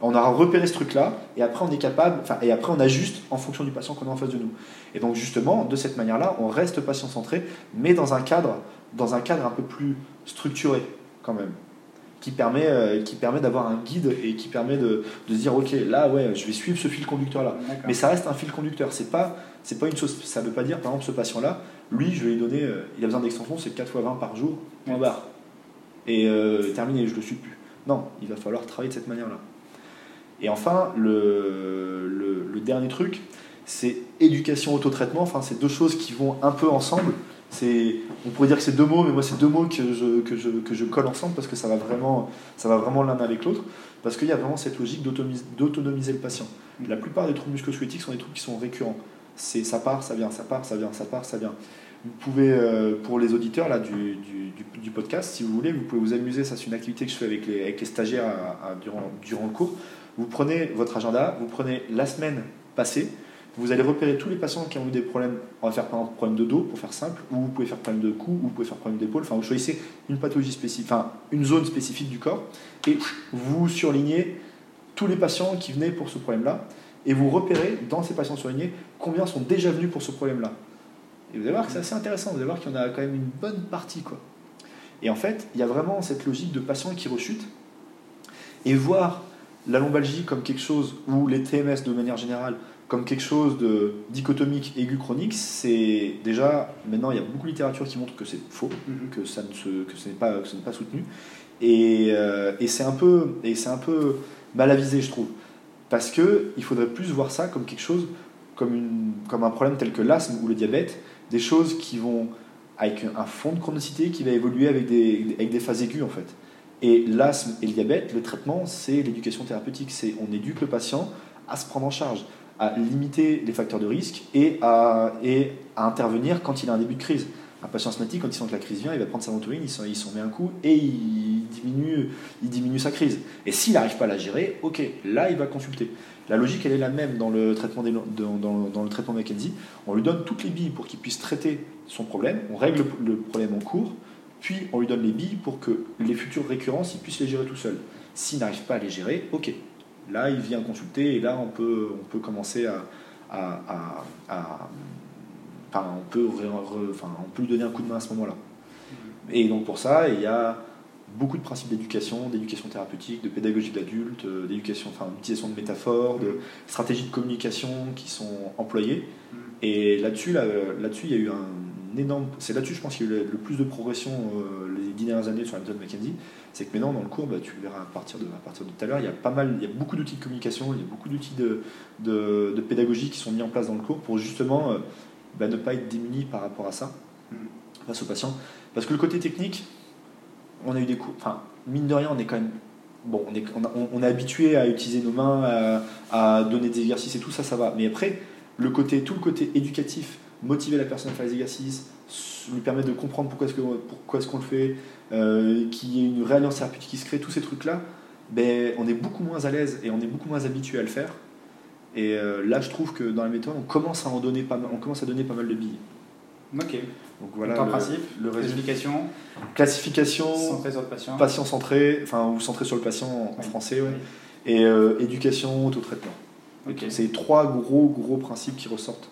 on aura repéré ce truc-là, et après on est capable, enfin, et après on ajuste en fonction du patient qu'on a en face de nous. Et donc justement, de cette manière-là, on reste patient-centré, mais dans un cadre, dans un cadre un peu plus structuré quand même, qui permet, euh, qui permet d'avoir un guide et qui permet de, de, se dire ok, là ouais, je vais suivre ce fil conducteur-là. Mais ça reste un fil conducteur. C'est pas, c'est pas une chose. Ça veut pas dire, par exemple, ce patient-là, lui, je vais lui donner, euh, il a besoin d'extension, c'est 4 fois 20 par jour, en barre. Et euh, terminé, je le suis plus. Non, il va falloir travailler de cette manière-là. Et enfin, le, dernier truc, c'est éducation, autotraitement. Enfin, c'est deux choses qui vont un peu ensemble. On pourrait dire que c'est deux mots, mais moi, c'est deux mots que je, que, je, colle ensemble parce que ça va vraiment, vraiment l'un avec l'autre. Parce qu'il y a vraiment cette logique d'autonomiser le patient. La plupart des troubles musculosquelettiques sont des troubles qui sont récurrents. C'est ça part, ça vient, ça part, ça vient, ça part, ça vient. Vous pouvez, euh, pour les auditeurs là, du, du, podcast, si vous voulez, vous pouvez vous amuser. Ça, c'est une activité que je fais avec les, avec les stagiaires durant, durant le cours. Vous prenez votre agenda, vous prenez la semaine passée, vous allez repérer tous les patients qui ont eu des problèmes. On va faire par exemple problème de dos pour faire simple, ou vous pouvez faire problème de cou, ou vous pouvez faire problème d'épaule. Enfin, vous choisissez une pathologie spécifique, enfin une zone spécifique du corps, et vous surlignez tous les patients qui venaient pour ce problème-là, et vous repérez dans ces patients surlignés combien sont déjà venus pour ce problème-là. Et vous allez voir que c'est assez intéressant. Vous allez voir qu'il y en a quand même une bonne partie, quoi. Et en fait, il y a vraiment cette logique de patients qui rechutent, et voir la lombalgie comme quelque chose, ou les TMS de manière générale, comme quelque chose de dichotomique aigu-chronique, c'est déjà, maintenant il y a beaucoup de littérature qui montre que c'est faux, mhm. que, ça ne se, que ce n'est pas, pas soutenu. Et, euh, et c'est un, peu, et un peu mal avisé, je trouve. Parce qu'il faudrait plus voir ça comme quelque chose, comme, une, comme un problème tel que l'asthme ou le diabète, des choses qui vont avec un fond de chronicité qui va évoluer avec des, avec des phases aiguës en fait. Et l'asthme et le diabète, le traitement, c'est l'éducation thérapeutique. C'est on éduque le patient à se prendre en charge, à limiter les facteurs de risque et à, intervenir quand il a un début de crise. Un patient asthmatique, quand il sent que la crise vient, il va prendre sa ventoline, il s'en met un coup et il diminue, sa crise. Et s'il n'arrive pas à la gérer, ok, là il va consulter. La logique, elle est la même dans le traitement, des, dans, le traitement McKenzie. On lui donne toutes les billes pour qu'il puisse traiter son problème, on règle le problème en cours, puis on lui donne les billes pour que les futures récurrences, il puisse les gérer tout seul. S'il n'arrive pas à les gérer, ok. Là, il vient consulter et là, on peut, on peut commencer à, enfin, on peut, enfin, on peut lui donner un coup de main à ce moment-là. Et donc pour ça, il y a beaucoup de principes d'éducation, d'éducation thérapeutique, de pédagogie d'adulte, d'éducation, enfin d'utilisation de métaphores, de stratégies de communication qui sont employées. Mm. Et là-dessus, là, là-dessus, il y a eu un énorme. C'est là-dessus, je pense, qu'il y a eu le plus de progression euh, les dix dernières années sur la méthode McKenzie. C'est que maintenant, dans le cours, bah, tu le verras à partir de, à partir de tout à l'heure, il y a pas mal, il y a beaucoup d'outils de communication, il y a beaucoup d'outils de, de, de pédagogie qui sont mis en place dans le cours pour justement euh, bah, ne pas être démuni par rapport à ça Mm. face aux patients. Parce que le côté technique, on a eu des cours. Enfin, mine de rien, on est quand même. Bon, on est, on, a- on est habitué à utiliser nos mains, à, à donner des exercices et tout ça, ça va. Mais après, le côté, tout le côté éducatif, motiver la personne à faire les exercices, lui permettre de comprendre pourquoi est-ce que- pourquoi est-ce qu'on le fait, euh, qu'il y ait une réalliance thérapeutique qui se crée, tous ces trucs-là, ben, on est beaucoup moins à l'aise et on est beaucoup moins habitué à le faire. Et euh, là, je trouve que dans la méthode, on commence à en donner pas mal, on commence à donner pas mal de billes. Ok. Donc voilà Donc, en le, principe, le. Classification, Classification, centré sur le patient. patient centré, enfin ou centré sur le patient en, Oui. français, ouais. Oui. et euh, éducation, autotraitement. Ok. C'est trois gros gros principes qui ressortent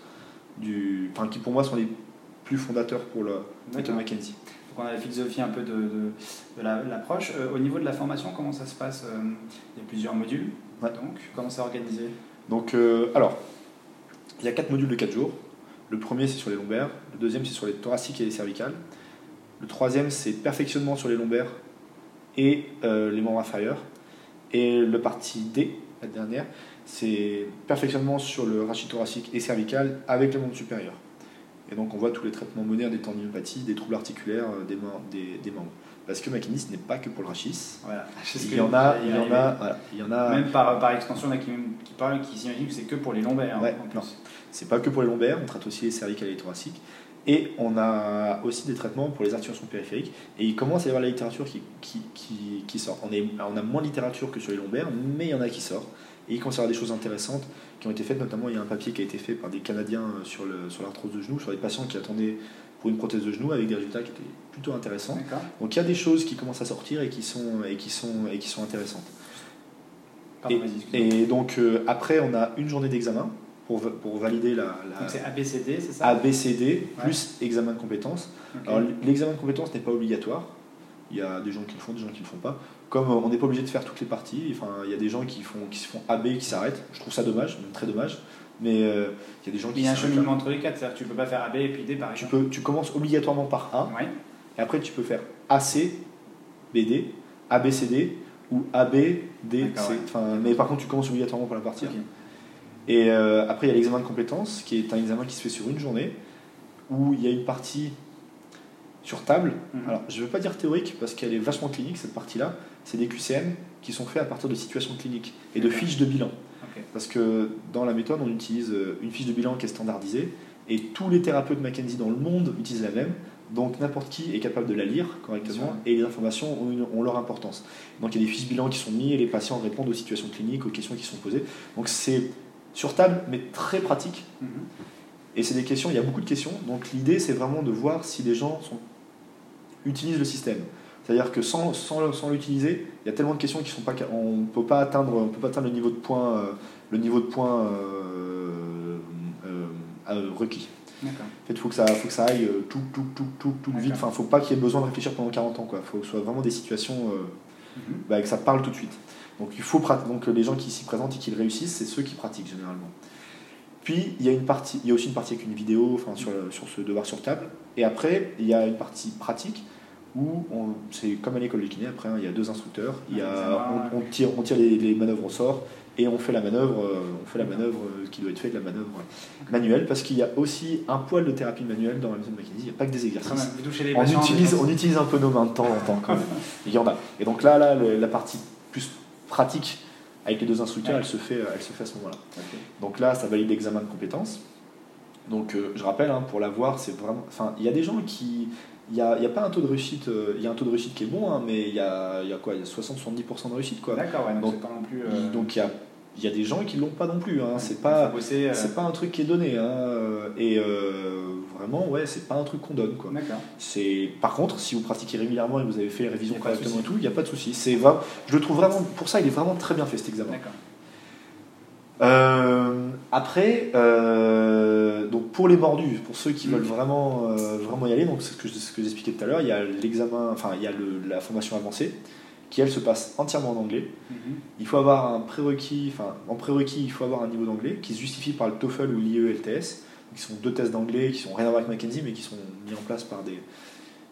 du, enfin qui pour moi sont les plus fondateurs pour méthode D'accord. McKenzie. Donc on a la philosophie un peu de, de- de la- l'approche. Euh, au niveau de la formation, comment ça se passe Euh, Il y a plusieurs modules. Ouais. Donc, comment c'est organisé? Donc euh, alors, il y a quatre modules de 4 jours. Le premier c'est sur les lombaires, le deuxième c'est sur les thoraciques et les cervicales. Le troisième c'est perfectionnement sur les lombaires et euh, les membres inférieurs. Et le partie D, la dernière, c'est perfectionnement sur le rachis thoracique et cervical avec le membre supérieur. Et donc on voit tous les traitements modernes des tendinopathies, des troubles articulaires euh, des, mains- des, des membres. Parce que McKinney, ce n'est pas que pour le rachis. Voilà. C'est ce Il y en a, il y en a, voilà, il y en a. Même par, par extension, il y en a qui, qui parlent, qui s'imaginent que c'est que pour les lombaires. hein, Ouais, en plus. non. C'est pas que pour les lombaires, on traite aussi les cervicales et les thoraciques. Et on a aussi des traitements pour les articulations périphériques. Et il commence à y avoir la littérature qui, qui, qui, qui sort. On, est, on a moins de littérature que sur les lombaires, mais il y en a qui sort. Et il avoir des choses intéressantes qui ont été faites, notamment il y a un papier qui a été fait par des Canadiens euh, sur l'arthrose de genou, sur des patients qui attendaient pour une prothèse de genou avec des résultats qui étaient plutôt intéressants. Donc il y a des choses qui commencent à sortir et qui sont, et qui sont, et qui sont intéressantes. Pardon, Et, donc euh, après, on a une journée d'examen pour, va- pour valider la, la Donc c'est ABCD, c'est ça? ABCD plus examen de compétences. Alors l'examen de compétences n'est pas obligatoire. Il y a des gens qui le font, des gens qui ne le font pas. Comme euh, on n'est pas obligé de faire toutes les parties, enfin, il y a des gens qui, font, qui se font AB et qui s'arrêtent. Je trouve ça dommage, même très dommage. Mais euh, il y a des gens qui Il y a un cheminement entre les quatre, c'est-à-dire que tu peux pas faire AB et puis D par Tu, exemple. peux, tu commences obligatoirement par A, Ouais. et après tu peux faire AC, BD, ABCD ou AB, D, C. Enfin, mais par contre, tu commences obligatoirement par la partie. Et euh, après, il y a l'examen de compétences, qui est un examen qui se fait sur une journée, où il y a une partie sur table. Mhm. Alors, je ne veux pas dire théorique, parce qu'elle est vachement clinique, cette partie-là. C'est des QCM qui sont faits à partir de situations cliniques et de fiches de bilan. Parce que dans la méthode, on utilise euh, une fiche de bilan qui est standardisée, et tous les thérapeutes McKenzie dans le monde utilisent la même. Donc n'importe qui est capable de la lire correctement et les informations ont, une- ont leur importance. Donc il y a des fiches bilan qui sont mises et les patients répondent aux situations cliniques, aux questions qui sont posées. Donc c'est sur table mais très pratique Mhm. et c'est des questions, il y a beaucoup de questions. Donc l'idée c'est vraiment de voir si les gens sont- utilisent le système. C'est-à-dire que sans, sans, sans l'utiliser, il y a tellement de questions qui sont pas, on peut pas atteindre, on peut pas atteindre le niveau de point, euh, le niveau de point euh, euh, euh, requis. En fait, il faut que ça, faut que ça aille euh, tout, tout, tout, tout, tout vite. Enfin, faut pas qu'il y ait besoin de réfléchir pendant 40 ans. Il faut que ce soit vraiment des situations euh, Mhm. bah, que ça parle tout de suite. Donc, il faut donc les gens qui s'y présentent et qui le réussissent, c'est ceux qui pratiquent généralement. Puis il y a une partie, il y a aussi une partie avec une vidéo, enfin sur, le- sur ce devoir sur table. Et après, il y a une partie pratique où c'est comme à l'école de kiné. Après, hein, il y a deux instructeurs. Il y a, examen, on, on tire, on tire les, les manœuvres au sort et on fait la manœuvre, euh, on fait la manœuvre euh, qui doit être faite, la manœuvre manuelle, parce qu'il y a aussi un poil de thérapie manuelle dans la méthode McKinsey. Il n'y a pas que des exercices. même, On patients, utilise, on utilise un peu nos mains de temps en temps quand même. Il y en a. Et donc là, là la partie plus pratique avec les deux instructeurs, Ouais. elle, se fait, euh, elle se fait à ce moment-là. Donc là, ça valide l'examen de compétences. Donc euh, je rappelle, hein, pour l'avoir, c'est vraiment. Enfin, il y a des gens qui. Il n'y a, a pas un taux de réussite. euh, Il y a un taux de réussite qui est bon, hein, mais il y a, y a quoi Il y a 60-70% de réussite, quoi. D'accord, ouais, donc, Donc, c'est pas non plus. euh, Donc il y a, y a des gens qui l'ont pas non plus. Hein. C'est pas. euh, C'est pas un truc qui est donné, hein, et euh, vraiment, ouais, c'est pas un truc qu'on donne, quoi. C'est par contre, si vous pratiquez régulièrement et que vous avez fait les révisions correctement et tout, il n'y a pas de souci. C'est je le trouve vraiment, pour ça, il est vraiment très bien fait cet examen. D'accord. Après, euh, donc pour les mordus, pour ceux qui Mm. veulent vraiment, euh, vraiment y aller, donc c'est ce que, ce que j'expliquais tout à l'heure, il y a l'examen, enfin il y a le- la formation avancée qui elle se passe entièrement en anglais. Mhm. Il faut avoir un prérequis, enfin en prérequis il faut avoir un niveau d'anglais qui se justifie par le TOEFL ou l'IELTS, qui sont deux tests d'anglais qui sont rien à voir avec Mackenzie mais qui sont mis en place par des,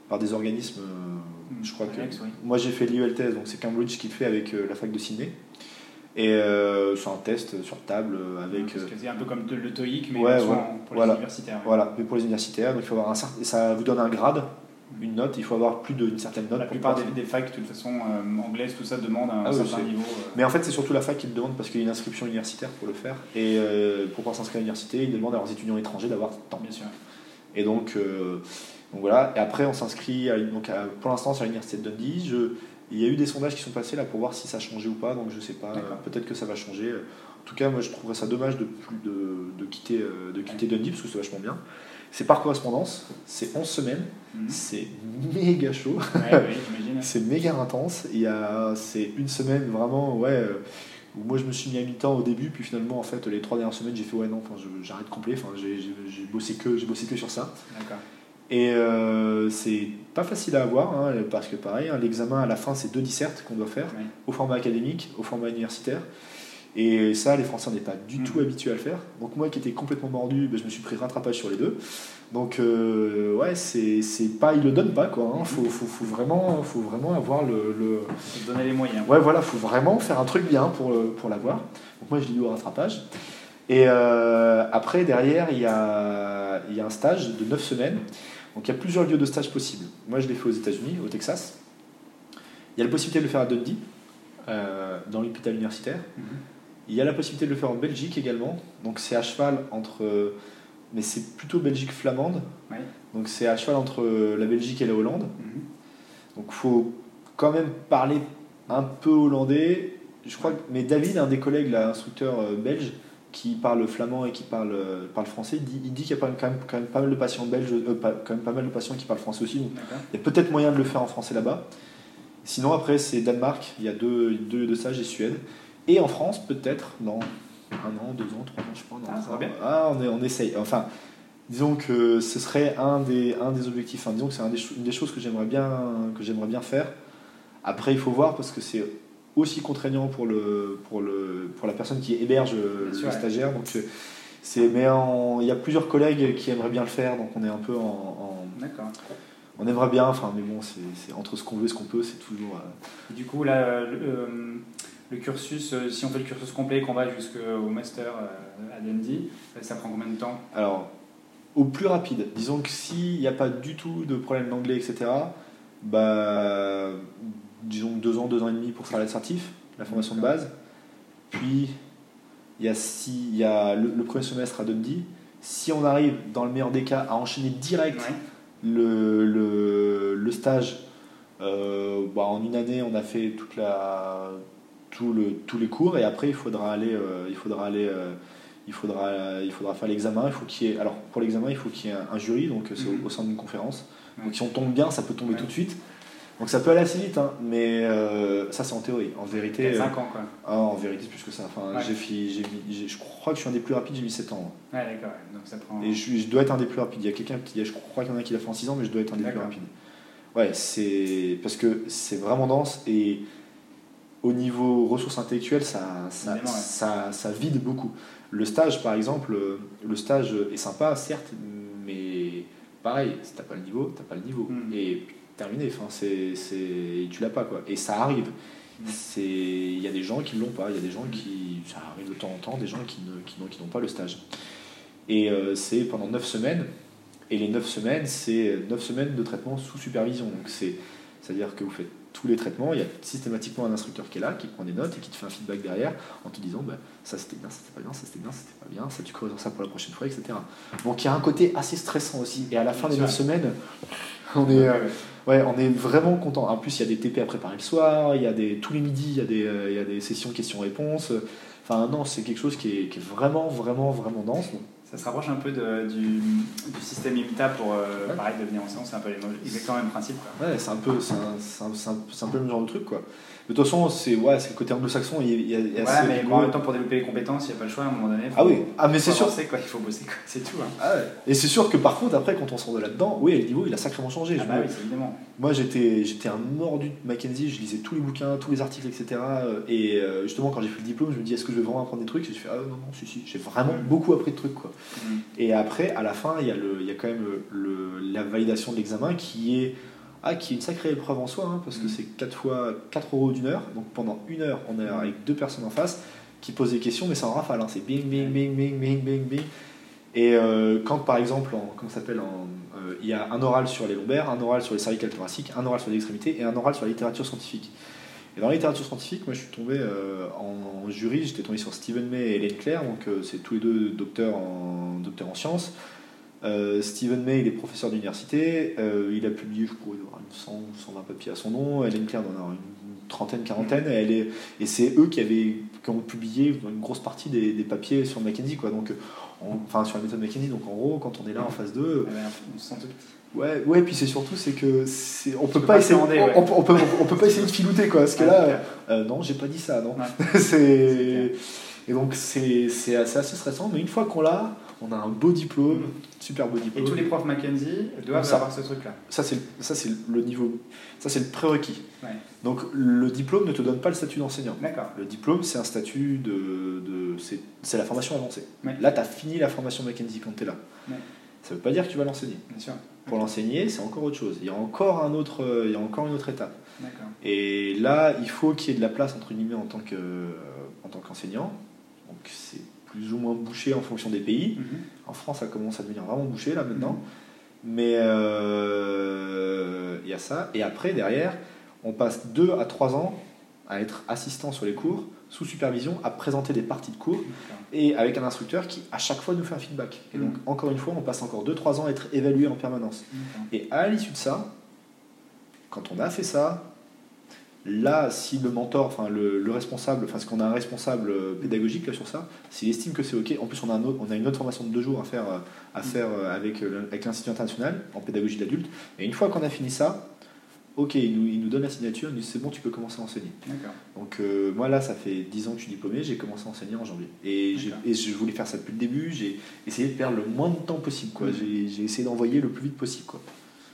par des organismes. euh, je crois que oui. moi j'ai fait l'IELTS, donc c'est Cambridge qui le fait avec la fac de Sydney. Et euh, c'est un test sur table euh, avec. Euh, c'est un peu comme le TOEIC, mais Ouais, voilà. pour Voilà. les universitaires. ouais. Voilà, mais pour les universitaires, il faut avoir un certain, ça vous donne un grade, une note, il faut avoir plus d'une certaine note. La plupart des, des facs, de toute façon, euh, anglaises, tout ça demande un Ah certain niveau. euh, Mais en fait, c'est surtout la fac qui le demande parce qu'il y a une inscription universitaire pour le faire. Et euh, pour pouvoir s'inscrire à l'université, il demande à leurs étudiants étrangers d'avoir tant. bien sûr. Et donc, donc voilà. Et après, on s'inscrit à- donc à- pour l'instant sur l'université de Dundee. Je, il y a eu des sondages qui sont passés là pour voir si ça changé ou pas. Donc je sais pas. Euh, Peut-être que ça va changer. En tout cas, moi, je trouverais ça dommage de plus de, de quitter euh, de quitter Dundee parce que c'est vachement bien. C'est par correspondance. C'est 11 semaines. Mhm. C'est méga chaud. Ouais. C'est méga intense. Il y a, c'est une semaine vraiment, ouais. euh, où moi je me suis mis à mi-temps au début, puis finalement en fait les trois dernières semaines j'ai fait ouais non, j'arrête complet. Enfin j'ai, bossé que j'ai bossé que sur ça. D'accord. Et euh, c'est pas facile à avoir hein, parce que pareil, hein, l'examen à la fin c'est deux dissertes qu'on doit faire Ouais. au format académique, au format universitaire. Et ça, les Français n'est pas du tout habitués à le faire. Donc moi qui étais complètement mordu, ben, je me suis pris rattrapage sur les deux. Donc euh, ouais, c'est, c'est pas, ils le donnent pas quoi. Hein. Faut, faut, faut vraiment, faut vraiment avoir le, le- Faut donner les moyens. Ouais, voilà, faut vraiment faire un truc bien pour, pour l'avoir. Donc moi, je l'ai eu au rattrapage. Et euh, après, derrière, il y a, il y a un stage de 9 semaines. Donc il y a plusieurs lieux de stage possibles. Moi, je l'ai fait aux États-Unis, au Texas. Il y a la possibilité de le faire à Dundee, euh, dans l'hôpital universitaire. Mhm. Il y a la possibilité de le faire en Belgique également. Donc c'est à cheval entre... Mais c'est plutôt Belgique flamande. Ouais. Donc c'est à cheval entre la Belgique et la Hollande. Mhm. Donc faut quand même parler un peu hollandais. Je crois que, mais David, un des collègues, là, instructeur euh, belge, qui parle flamand et qui parle, parle français, il dit, il dit qu'il y a quand même, quand même pas mal de patients belges, euh, pas- quand même pas mal de patients qui parlent français aussi. Donc il y a peut-être moyen de le faire en français là-bas. Sinon après c'est Danemark, il y a deux, deux de stage et Suède. Et en France peut-être dans un an, deux ans, trois ans, je sais pas. non. Ah, ça va bien. Ah, on, est, on essaye. Enfin, disons que ce serait un des, un des objectifs. Enfin, disons que c'est un des cho- une des choses que j'aimerais bien, que j'aimerais bien faire. Après, il faut voir parce que c'est aussi contraignant pour, le, pour, le, pour la personne qui héberge euh, le sûr, ouais. stagiaire. Donc, euh, c'est, mais il y a plusieurs collègues qui aimeraient bien le faire, donc on est un peu en, en- D'accord. on aimerait bien, enfin, mais bon, c'est, c'est entre ce qu'on veut et ce qu'on peut, c'est toujours. euh, Du coup, là, le, euh, le cursus, si on fait le cursus complet et qu'on va jusqu'au master à Dundee, ça prend combien de temps? Alors, au plus rapide, disons que s'il n'y a pas du tout de problème d'anglais, etc., bah, disons deux ans, deux ans et demi pour faire l'assertif, la formation de base. Puis, il y a, si, il y a le, le premier semestre à Dundee. Si on arrive, dans le meilleur des cas, à enchaîner direct Ouais. le, le, le stage, euh, bah, en une année, on a fait toute la, tout le, tous les cours et après, il faudra aller, euh, il faudra aller, euh, il faudra, il faudra faire l'examen. Il faut qu'il y ait, alors pour l'examen, il faut qu'il y ait un, un jury, donc c'est Mhm. au, au sein d'une conférence. Ouais. Donc si on tombe bien, ça peut tomber Ouais. tout de suite. Donc ça peut aller assez vite, hein, mais euh, ça c'est en théorie. En vérité, 5 euh, ans, quoi. ah, en vérité c'est plus que ça. Enfin, Ouais. j'ai, fi- j'ai mis- j'ai- je crois que je suis un des plus rapides. J'ai mis 7 ans. Ouais, d'accord. Donc ça prend. Et je, dois être un des plus rapides. Il y a quelqu'un qui, je crois qu'il y en a qui l'a fait en 6 ans, mais je dois être un des plus rapides. Ouais, c'est parce que c'est vraiment dense et au niveau ressources intellectuelles, ça, ça, ouais. ça, ça vide beaucoup. Le stage, par exemple, euh, le stage est sympa, certes, mais pareil, si t'as pas le niveau, t'as pas le niveau. Mm. Et terminé, enfin, c'est, c'est, tu l'as pas quoi. Et ça arrive. Mm. C'est, il y a des gens qui l'ont pas, il y a des gens qui, ça arrive de temps en temps, des gens qui, ne, qui, n'ont, qui n'ont pas le stage. Et euh, c'est pendant 9 semaines. Et les 9 semaines, c'est 9 semaines de traitement sous supervision. Donc c'est, c'est-à-dire que vous faites tous les traitements, il y a systématiquement un instructeur qui est là, qui prend des notes et qui te fait un feedback derrière en te disant bah, ça c'était bien, ça c'était pas bien, ça c'était bien, ça c'était pas bien, ça tu corriges ça pour la prochaine fois, etc. Donc il y a un côté assez stressant aussi. Et à la fin des Bien 9 sûr. semaines, on est, euh, ouais, on est vraiment content. En plus, il y a des TP à préparer le soir, il y a des, tous les midis, il y a des, euh, il y a des sessions questions-réponses. Enfin, non, c'est quelque chose qui est, qui est vraiment, vraiment, vraiment dense. Donc, Ça se rapproche un peu de- du, du système IMTA pour, euh, Ouais. pareil, devenir enseignant. C'est un peu les- exactement le même principe. Quoi. Ouais, c'est un peu, c'est un, c'est un- c'est un- c'est un peu le même genre de truc, quoi. De toute façon, c'est ouais, c'est le côté anglo-saxon. Il y a, il y a Ouais, assez mais rigolo. bon, en même temps, pour développer les compétences, il n'y a pas le choix à un moment donné. Ah oui, ah, mais faut c'est sûr. avancer, quoi. Il faut bosser, quoi. C'est tout. Hein. Ah ouais. Et c'est sûr que par contre, après, quand on sort de là-dedans, oui, le niveau, il a sacrément changé. Ah Je bah oui, évidemment. Moi, j'étais, j'étais un mordu de Mackenzie, je lisais tous les bouquins, tous les articles, etc. Et euh, justement, quand j'ai fait le diplôme, je me dis, est-ce que je vais vraiment apprendre des trucs? Et je fais, ah non, non, si, si, j'ai vraiment Mm. beaucoup appris de trucs, quoi. Mm. Et après, à la fin, il y a, le, il y a quand même le, la validation de l'examen qui est, ah, qui est une sacrée épreuve en soi, hein, parce que Mm. c'est 4 fois 4 euros d'une heure. Donc pendant une heure, on est avec deux personnes en face qui posent des questions, mais c'est en rafale. hein, c'est bing, bing, bing, bing, bing, bing, bing. Et euh, quand par exemple, en, comment s'appelle, euh, il y a un oral sur les lombaires, un oral sur les cervicales thoraciques, un oral sur les extrémités et un oral sur la littérature scientifique. Et dans la littérature scientifique, moi je suis tombé euh, en, en jury, j'étais tombé sur Stephen May et Hélène Claire, donc c'est tous les deux docteurs en, docteurs en sciences. Euh, Stephen May, il est professeur d'université, euh, il a publié, je doit avoir une 100 ou 120 papiers à son nom, Hélène Claire en avoir une trentaine, quarantaine, et, elle est, et c'est eux qui, avaient, qui ont publié une grosse partie des, des papiers sur Mackenzie, quoi. Donc, on- enfin sur la méthode Mackenzie, donc en gros, quand on est là en phase 2, Ah ouais, on se sent tout petit. Ouais, ouais, puis c'est surtout c'est que c'est, on peut pas pas essayer, ouais. on, on peut, on peut pas essayer de filouter quoi, parce que Ouais, là, euh, non, j'ai pas dit ça, non. Ouais. c'est et donc c'est c'est assez, assez stressant, mais une fois qu'on l'a, on a un beau diplôme, super beau Et diplôme. tous les profs Mackenzie doivent Ça. avoir ce truc-là. Ça c'est le niveau, ça c'est le prérequis. Ouais. Donc le diplôme ne te donne pas le statut d'enseignant. D'accord. Le diplôme, c'est un statut de. de c'est, la formation avancée. Ouais. Là, tu as fini la formation Mackenzie quand tu es là. Ouais. Ça veut pas dire que tu vas l'enseigner. Bien sûr. Pour l'enseigner, c'est encore autre chose. Il y a encore, un autre, il y a encore une autre étape. Et là, il faut qu'il y ait de la place, entre guillemets, en tant, que, en tant qu'enseignant. Donc, c'est plus ou moins bouché en fonction des pays. Mhm. En France, ça commence à devenir vraiment bouché, là, maintenant. Mhm. Mais euh, il y a ça. Et après, derrière, on passe deux à trois ans à être assistant sur les cours, sous supervision, à présenter des parties de cours et avec un instructeur qui, à chaque fois, nous fait un feedback. Et donc, Mhm. encore une fois, on passe encore 2-3 ans à être évalué en permanence. Et à l'issue de ça, quand on a fait ça, là, si le mentor, enfin le, le responsable, enfin, ce qu'on a un responsable euh, pédagogique là, sur ça, s'il estime que c'est OK, en plus, on a, un autre- on a une autre formation de deux jours à faire, euh, à faire euh, avec, avec l'Institut international en pédagogie d'adulte. Et une fois qu'on a fini ça, OK, il nous, il nous donne la signature, il nous dit c'est bon, tu peux commencer à enseigner. Donc euh, moi là, ça fait 10 ans que je suis diplômé, j'ai commencé à enseigner en janvier. Et, je voulais faire ça depuis le début, j'ai essayé de perdre le moins de temps possible. quoi. J'ai j'ai essayé d'envoyer le plus vite possible. Quoi.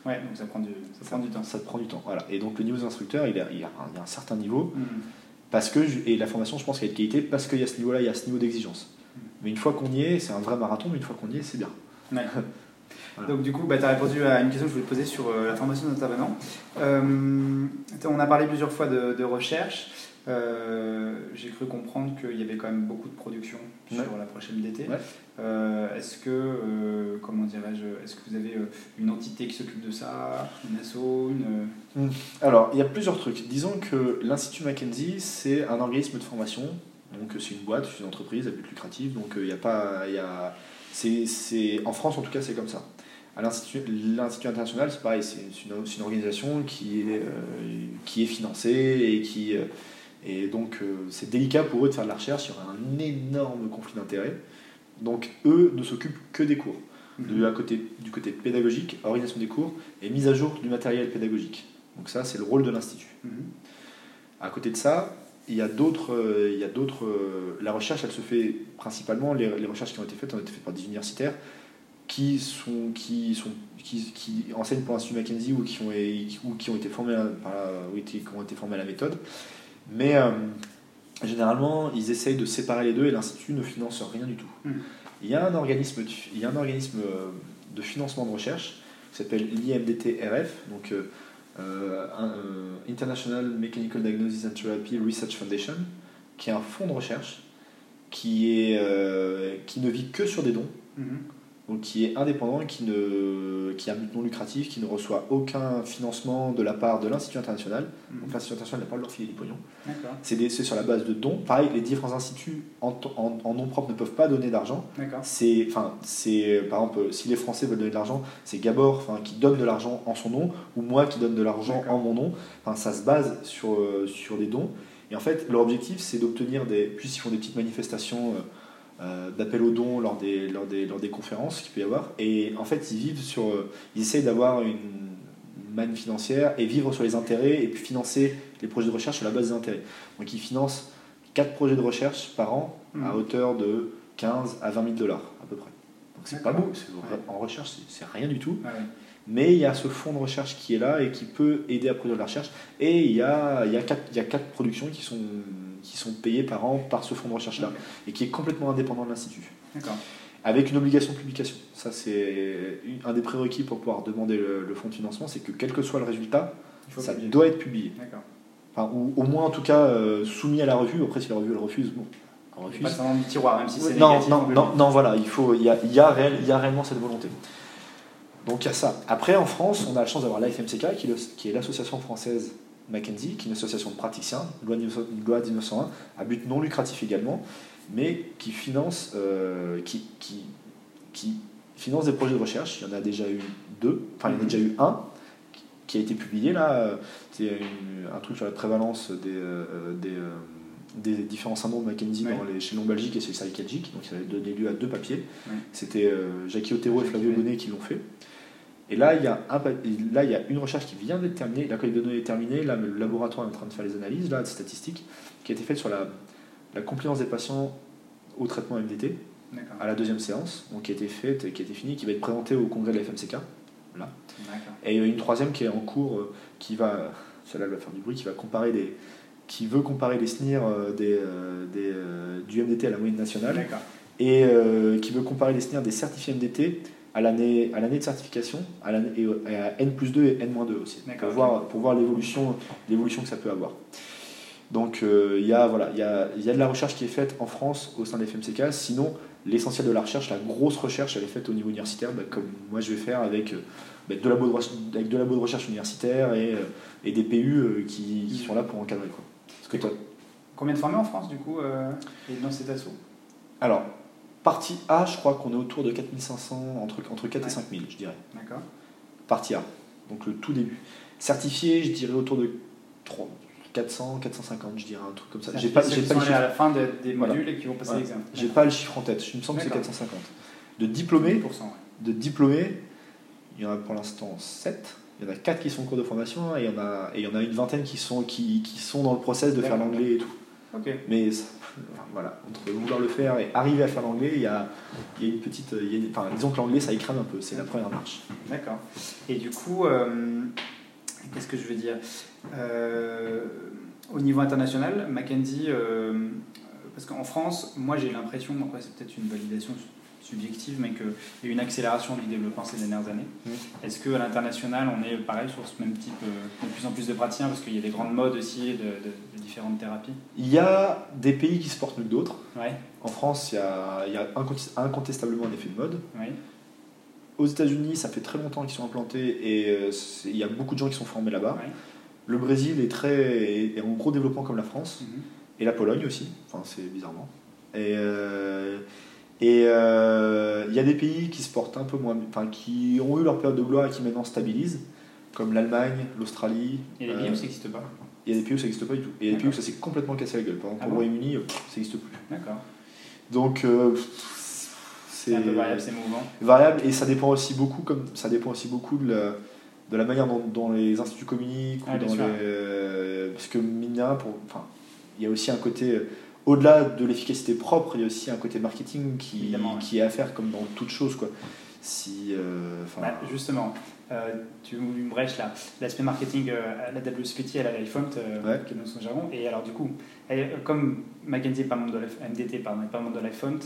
Ouais, donc ça prend du, ça prend du temps. Ça te prend du temps. Voilà. Et donc le niveau des instructeurs, il, a- il y a, un, il a un certain niveau. Mhm. Parce que, et la formation, je pense qu'elle a de qualité parce qu'il y a ce niveau-là, il y a ce niveau d'exigence. Mais une fois qu'on y est, c'est un vrai marathon, mais une fois qu'on y est, c'est bien. Ouais. Voilà. Donc du coup, bah, tu as répondu à une question que je voulais te poser sur euh, la formation d'intervenants. Euh, on a parlé plusieurs fois de, de recherche. Euh, J'ai cru comprendre qu'il y avait quand même beaucoup de production sur la prochaine DT. Ouais. Euh, est-ce que, euh, comment dirais-je, est-ce que vous avez euh, une entité qui s'occupe de ça, une asso, une... Alors, il y a plusieurs trucs. Disons que l'Institut Mackenzie, c'est un organisme de formation. Donc, c'est une boîte, c'est une entreprise à but lucratif. Donc, il y a pas. Y a, c'est, c'est, en France, en tout cas, c'est comme ça. L'Institut, international, c'est pareil, c'est une, organisation qui est, qui est financée et qui. et donc, c'est délicat pour eux de faire de la recherche. Il y aura un énorme conflit d'intérêts. Donc, eux ne s'occupent que des cours. De la côté, du côté pédagogique, organisation des cours et mise à jour du matériel pédagogique. Donc ça, c'est le rôle de l'Institut. Mhm. À côté de ça, il y a d'autres... euh, il y a d'autres euh, la recherche, elle se fait principalement, les, les recherches qui ont été faites ont été faites par des universitaires qui, sont, qui, sont, qui, qui enseignent pour l'Institut Mackenzie ou qui ont, ou qui ont été formés à, par la- ou qui ont été formés à la méthode. Mais euh, généralement, ils essayent de séparer les deux et l'Institut ne finance rien du tout. Il y a un organisme, de- il y a un organisme euh, de financement de recherche qui s'appelle l'IMDT-RF, donc euh, euh, un, euh, International Mechanical Diagnosis and Therapy Research Foundation, qui est un fonds de recherche qui, est, euh, qui ne vit que sur des dons, Mhm. Donc qui est indépendant et qui, ne, qui a un but non lucratif, qui ne reçoit aucun financement de la part de l'Institut international. Donc Mhm. l'Institut international n'a pas leur filer du pognon. C'est sur la base de dons. Pareil, les différents instituts en, en, en nom propre ne peuvent pas donner d'argent. C'est, enfin, c'est, par exemple, si les Français veulent donner de l'argent, c'est Gabor, enfin, qui donne de l'argent en son nom, ou moi qui donne de l'argent en mon nom. Enfin, ça se base sur, euh, sur des dons. Et en fait, leur objectif, c'est d'obtenir des, plus ils font des petites manifestations euh, euh, d'appel aux dons lors des, lors des, lors des conférences qu'il peut y avoir. Et en fait, ils vivent sur, euh, ils essayent d'avoir une, une manne financière et vivre sur les intérêts et puis financer les projets de recherche sur la base des intérêts. Donc ils financent 4 projets de recherche par an à Mhm. hauteur de 15 à 20 000 dollars à peu près. Donc c'est pas beau, en recherche c'est- rien du tout. Ouais. Mais il y a ce fonds de recherche qui est là et qui peut aider à produire de la recherche. Et il y a, il y a, quatre, il y a quatre productions qui sont, qui sont payées par an par ce fonds de recherche-là et qui est complètement indépendant de l'Institut. D'accord. Avec une obligation de publication. Ça, c'est un des prérequis pour pouvoir demander le, le fonds de financement c'est que quel que soit le résultat, ça publier. doit être publié. D'accord. Enfin, ou au moins, en tout cas, euh, soumis à la revue. Après, si la revue elle refuse, bon, elle Pas refuse. seulement du tiroir, même si c'est non, négatif. non, non, le- non, voilà, il, faut, il, y a, il, y a réel- il y a réellement cette volonté. Donc il y a ça. Après, en France, on a la chance d'avoir l'AFMCK, le- qui est l'association française Mackenzie, qui est une association de praticiens, loi 1900 loi 1901, à but non lucratif également, mais qui finance, euh, qui, qui, qui finance des projets de recherche. Il y en a déjà eu deux, enfin il y en a Mhm. déjà eu un qui- a été publié là. C'est un truc sur la prévalence des, euh, des, euh, des différents syndromes Mackenzie Ouais. dans les chaînons belgiques et chez Psychiatric. Donc ça a donné lieu à deux papiers. Ouais. C'était Jackie Otero et Flavio. Bonnet qui l'ont fait. Et là, il y a un là, il y a une recherche qui vient d'être terminée. La collecte de données est terminée. Là, le laboratoire est en train de faire les analyses là, statistiques qui a été faite sur la, la compliance des patients au traitement MDT à la deuxième séance, donc qui a été faite, qui a été finie, qui va être présentée au congrès de la FMCK. D'accord. Et une troisième qui est en cours, euh, qui va, celle-là elle va faire du bruit, qui va comparer des, qui veut comparer les SNIR euh, des, euh, des, euh, du MDT à la moyenne nationale et euh, qui veut comparer les SNIR des certifiés MDT à l'année de certification à et à N plus 2 et N-2 aussi D'accord, pour ok. voir, pour voir l'évolution que ça peut avoir. Donc euh, il y a voilà il y a, y a de la recherche qui est faite en France au sein des FMCK. Sinon l'essentiel de la recherche, la grosse recherche, elle est faite au niveau universitaire, bah, comme moi je vais faire avec euh, bah, de labo de recherche, avec de labo de recherche universitaire et, euh, et des PU qui, qui sont là pour encadrer quoi. Parce que toi, Combien de formés en France, du coup, euh, et dans cet assaut? Alors partie A, je crois qu'on est autour de 4500 entre entre 4 Ouais. et 5000, je dirais. D'accord. Partie A, donc le tout début. Certifié, je dirais autour de 3, 400, 450, je dirais un truc comme ça. J'ai pas, j'ai pas, le allés à chiffre, la fin de- des Voilà. modules et qui vont passer Ouais. l'examen. j'ai pas le chiffre en tête. Il me semble que c'est D'accord. 450. De diplômés, 10%, ouais. de diplômés, il y en a pour l'instant 7. Il y en a 4 qui sont en cours de formation et il y en a, et il y en a une vingtaine qui sont, qui, qui sont dans le process de faire l'anglais et tout. Ok. Mais voilà, entre vouloir le faire et arriver à faire l'anglais, il y a, il y a une petite. il y a une- enfin, disons que l'anglais ça y crame un peu, c'est la première marche. D'accord. Et du coup, euh, qu'est-ce que je veux dire? Euh, Au niveau international, Mackenzie, euh, parce qu'en France, moi j'ai l'impression, après c'est peut-être une validation subjective, mais qu'il y a eu une accélération du développement ces dernières années. Est-ce qu'à l'international, on est pareil sur ce même type, euh, de plus en plus de praticiens, parce qu'il y a des grandes modes aussi de, de- de différentes thérapies? Il y a des pays qui se portent mieux que d'autres. Ouais, En France, il y a, il y a inconti- incontestablement un effet de mode. Aux États-Unis, ça fait très longtemps qu'ils sont implantés et euh, il y a beaucoup de gens qui sont formés là-bas. ouais. Le Brésil est, très, est en gros développement comme la France. Mhm. Et la Pologne aussi, enfin c'est bizarrement. Et euh, et euh, il y a des pays qui se portent un peu moins, enfin qui ont eu leur période de gloire et qui maintenant stabilisent, comme l'Allemagne, l'Australie. Et les euh, pays où ça n'existe pas Il y a des pays où ça n'existe pas du tout. Et il y a des pays où ça s'est complètement cassé la gueule. Par exemple, Ah au bon Royaume-Uni, euh, ça n'existe plus. D'accord. Donc euh, C'est un peu variable, c'est mouvant. variable et ça dépend aussi beaucoup comme ça dépend aussi beaucoup de la, de la manière dont, dont les instituts communiquent Ah, ou dans les, euh, parce que mine de rien, pour enfin il y a aussi un côté euh, au-delà de l'efficacité propre il y a aussi un côté marketing qui, Évidemment, ouais. qui est à faire comme dans toute chose quoi si euh, Bah, justement, euh, tu ouvres une brèche là. L'aspect marketing, euh, la WSPT, elle a l'iPhone, euh, Ouais. qui est dans son jargon. Et alors, du coup, elle- comme Mackenzie n'est pas membre de MDT, pardon, n'est pas membre de l'iPhone,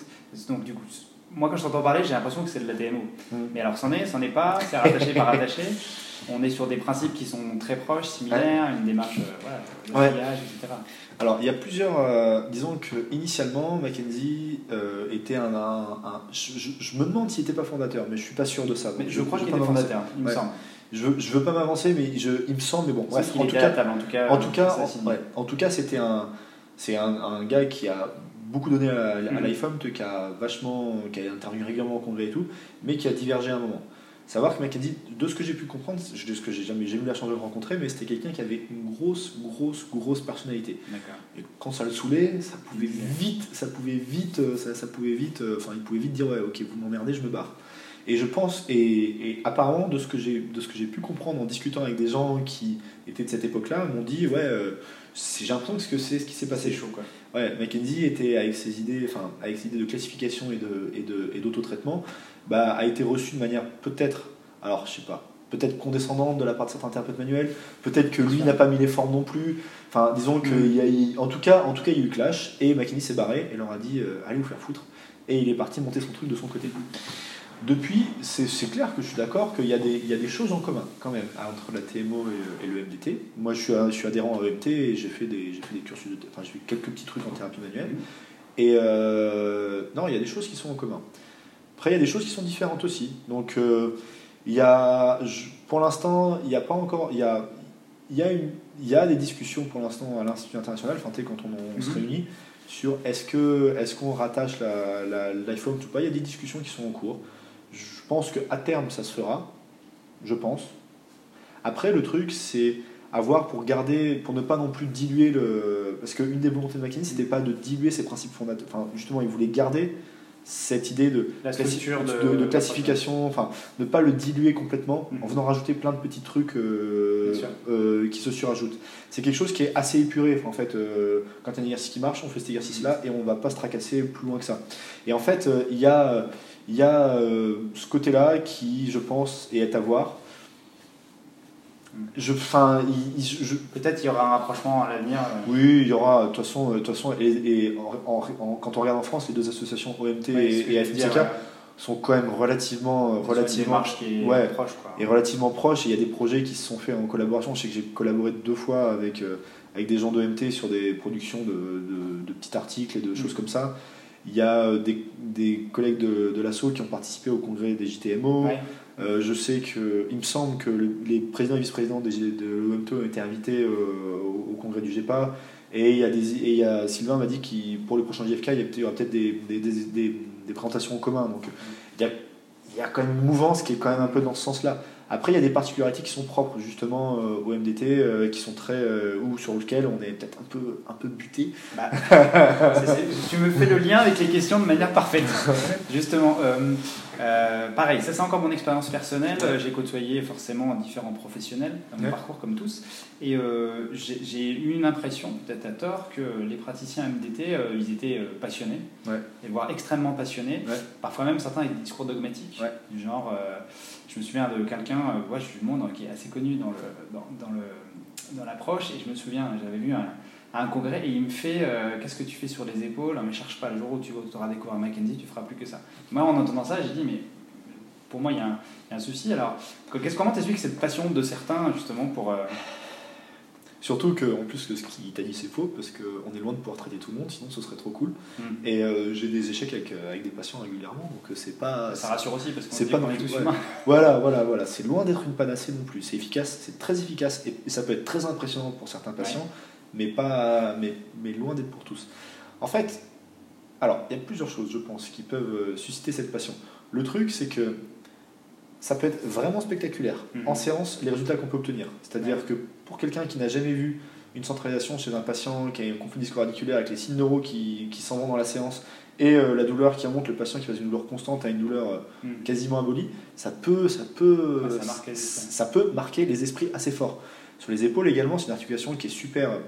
donc du coup, moi quand je t'entends parler, j'ai l'impression que c'est de la DMO. Mm. Mais alors, c'en est, c'en est pas, c'est rattaché par rattaché. On est sur des principes qui sont très proches, similaires, une démarche, voilà, de Ouais. etc. alors il y a plusieurs euh, disons que initialement Mackenzie euh, était un, un- un- je, me demande s'il n'était pas fondateur mais je suis pas sûr de ça Mais je crois qu'il était fondateur, il me semble. je je veux pas m'avancer mais je, il me semble mais bon bref en tout cas la table, en tout cas. En euh, tout cas, ça en, signe. ouais, en tout cas, c'était un, c'est un, un gars qui a beaucoup donné à, à Mhm. l'iPhone, qui a vachement, qui a intervenu régulièrement au congrès et tout, mais qui a divergé à un moment. Savoir que Mackenzie, de ce que j'ai pu comprendre, de ce que j'ai jamais, eu la chance de le rencontrer, mais c'était quelqu'un qui avait une grosse, grosse, grosse personnalité. Et quand ça le saoulait, ça pouvait vite, ça pouvait vite, euh, ça, ça pouvait vite, euh, enfin, il pouvait vite dire ouais, ok, vous m'emmerdez, je me barre. Et je pense, et, et apparemment, de ce que j'ai pu comprendre en discutant avec des gens qui étaient de cette époque-là, m'ont dit ouais, euh, j'ai l'impression que c'est ce qui s'est passé. C'est chaud quoi. Ouais, Mackenzie était avec ses idées, enfin avec ses idées de classification et de et de et d'autotraitement, bah a été reçu de manière peut-être, alors je sais pas, peut-être condescendante de la part de certains interprètes manuels, peut-être que lui n'a pas mis les formes non plus. Enfin, disons que Mm. il y a, en tout cas, en tout cas, il y a eu clash et Mackenzie s'est barré et leur a dit euh, allez vous faire foutre et il est parti monter son truc de son côté. Depuis, c'est clair que je suis d'accord qu'il y, a des- il y a des choses en commun quand même entre la TMO et, et le MDT. Moi, je suis, je suis adhérent à EMT et j'ai fait des, fait des cursus, de, enfin, j'ai fait quelques petits trucs en thérapie manuelle. Et euh, non, il y a des choses qui sont en commun. Après, il y a des choses qui sont différentes aussi. Donc, euh, il y a, pour l'instant, il n'y a pas encore, il y a, il y a, une, il y a des discussions pour l'instant à l'Institut international, enfin, quand on, on se Mhm. réunit, sur est-ce qu'on rattache la, la, l'iPhone ou pas. Il y a des discussions qui sont en cours. Je pense qu'à terme, ça se fera. Je pense. Après, le truc, c'est avoir pour garder, pour ne pas non plus diluer le. Parce qu'une des volontés de McKinsey, c'était pas de diluer ses principes fondateurs. Enfin, justement, il voulait garder cette idée de, La classi- de, de, de classification, enfin, ne pas le diluer complètement Mhm. en venant rajouter plein de petits trucs euh, euh, qui se surajoutent. C'est quelque chose qui est assez épuré. En fait, euh, quand il y a un exercice qui marche, on fait cet exercice-là et on va pas se tracasser plus loin que ça. Et en fait, il y a, il y a euh, ce côté-là qui, je pense, est à voir. Je, enfin, Peut-être il y aura un rapprochement à l'avenir. euh, oui, il y aura, de toute façon, euh, de toute façon et, et en- en- en- quand on regarde en France, les deux associations OMT et, et FMCK sont quand même relativement, relativement, démarche qui est ouais. proche quoi. et relativement proches. Et il y a des projets qui se sont faits en collaboration. Je sais que j'ai collaboré deux fois avec, euh, avec des gens d'OMT sur des productions de, de- de petits articles et de choses Mm. comme ça. Il y a euh, des, des collègues de, de l'ASSO qui ont participé au congrès des JTMO. Ouais. Euh, je sais que, il me semble que le- les présidents et vice-présidents de l'OMT ont été invités euh, au, au congrès du GEPA. Et il y a, des, et il y a Sylvain m'a dit qu'il pour le prochain JFK, il y aura peut-être des, des, des, des- des présentations en commun. Donc il y, a, il y a quand même une mouvance qui est quand même un peu dans ce sens-là. Après, il y a des particularités qui sont propres justement euh, au MDT, euh, qui sont très. euh, ou sur lequel on est peut-être un peu, un peu buté. Bah, tu me fais le lien avec les questions de manière parfaite. Justement, pareil, ça c'est encore mon expérience personnelle. J'ai côtoyé forcément différents professionnels dans mon Ouais. parcours comme tous. Et j'ai eu une impression, peut-être à tort, que les praticiens MDT, ils étaient passionnés, Ouais. et voire extrêmement passionnés. Ouais. Parfois même certains avec des discours dogmatiques. Du genre, je me souviens de quelqu'un, euh, ouais, je suis du monde, qui est assez connu dans le dans, le dans l'approche, et je me souviens, j'avais vu un, congrès et il me fait euh, Qu'est-ce que tu fais sur les épaules? Mais cherche pas, le jour où tu auras découvert Mackenzie, tu feras plus que ça. Moi, en entendant ça, j'ai dit Mais pour moi, il y, a un- il y a un souci. Alors, qu'est-ce- comment t'expliques cette passion de certains, justement, pour. euh, Surtout que, en plus, que ce qui t'a dit c'est faux, parce qu'on est loin de pouvoir traiter tout le monde, sinon ce serait trop cool. hmm, Et euh, j'ai des échecs avec, euh, avec des patients régulièrement, donc euh, c'est pas. Ça rassure aussi parce qu'on c'est pas non plus- tous ouais. humains. Voilà, voilà, voilà. C'est loin d'être une panacée non plus. C'est efficace, c'est très efficace, et, et ça peut être très impressionnant pour certains patients, mais, pas, mais, mais loin d'être pour tous. En fait, alors, il y a plusieurs choses, je pense, qui peuvent susciter cette passion. Le truc, c'est que ça peut être vraiment spectaculaire Mhm. en séance, les résultats qu'on peut obtenir. C'est-à-dire que pour quelqu'un qui n'a jamais vu une centralisation chez un patient qui a un conflit disco-radiculaire avec les signes neuraux qui, qui s'en vont dans la séance et euh, la douleur qui remonte, le patient qui passe d'une douleur constante à une douleur euh, Hmm. quasiment abolie, ça peut, ça peut, Ouais, ça peut marquer les esprits assez fort. Sur les épaules également, c'est une articulation qui est super euh,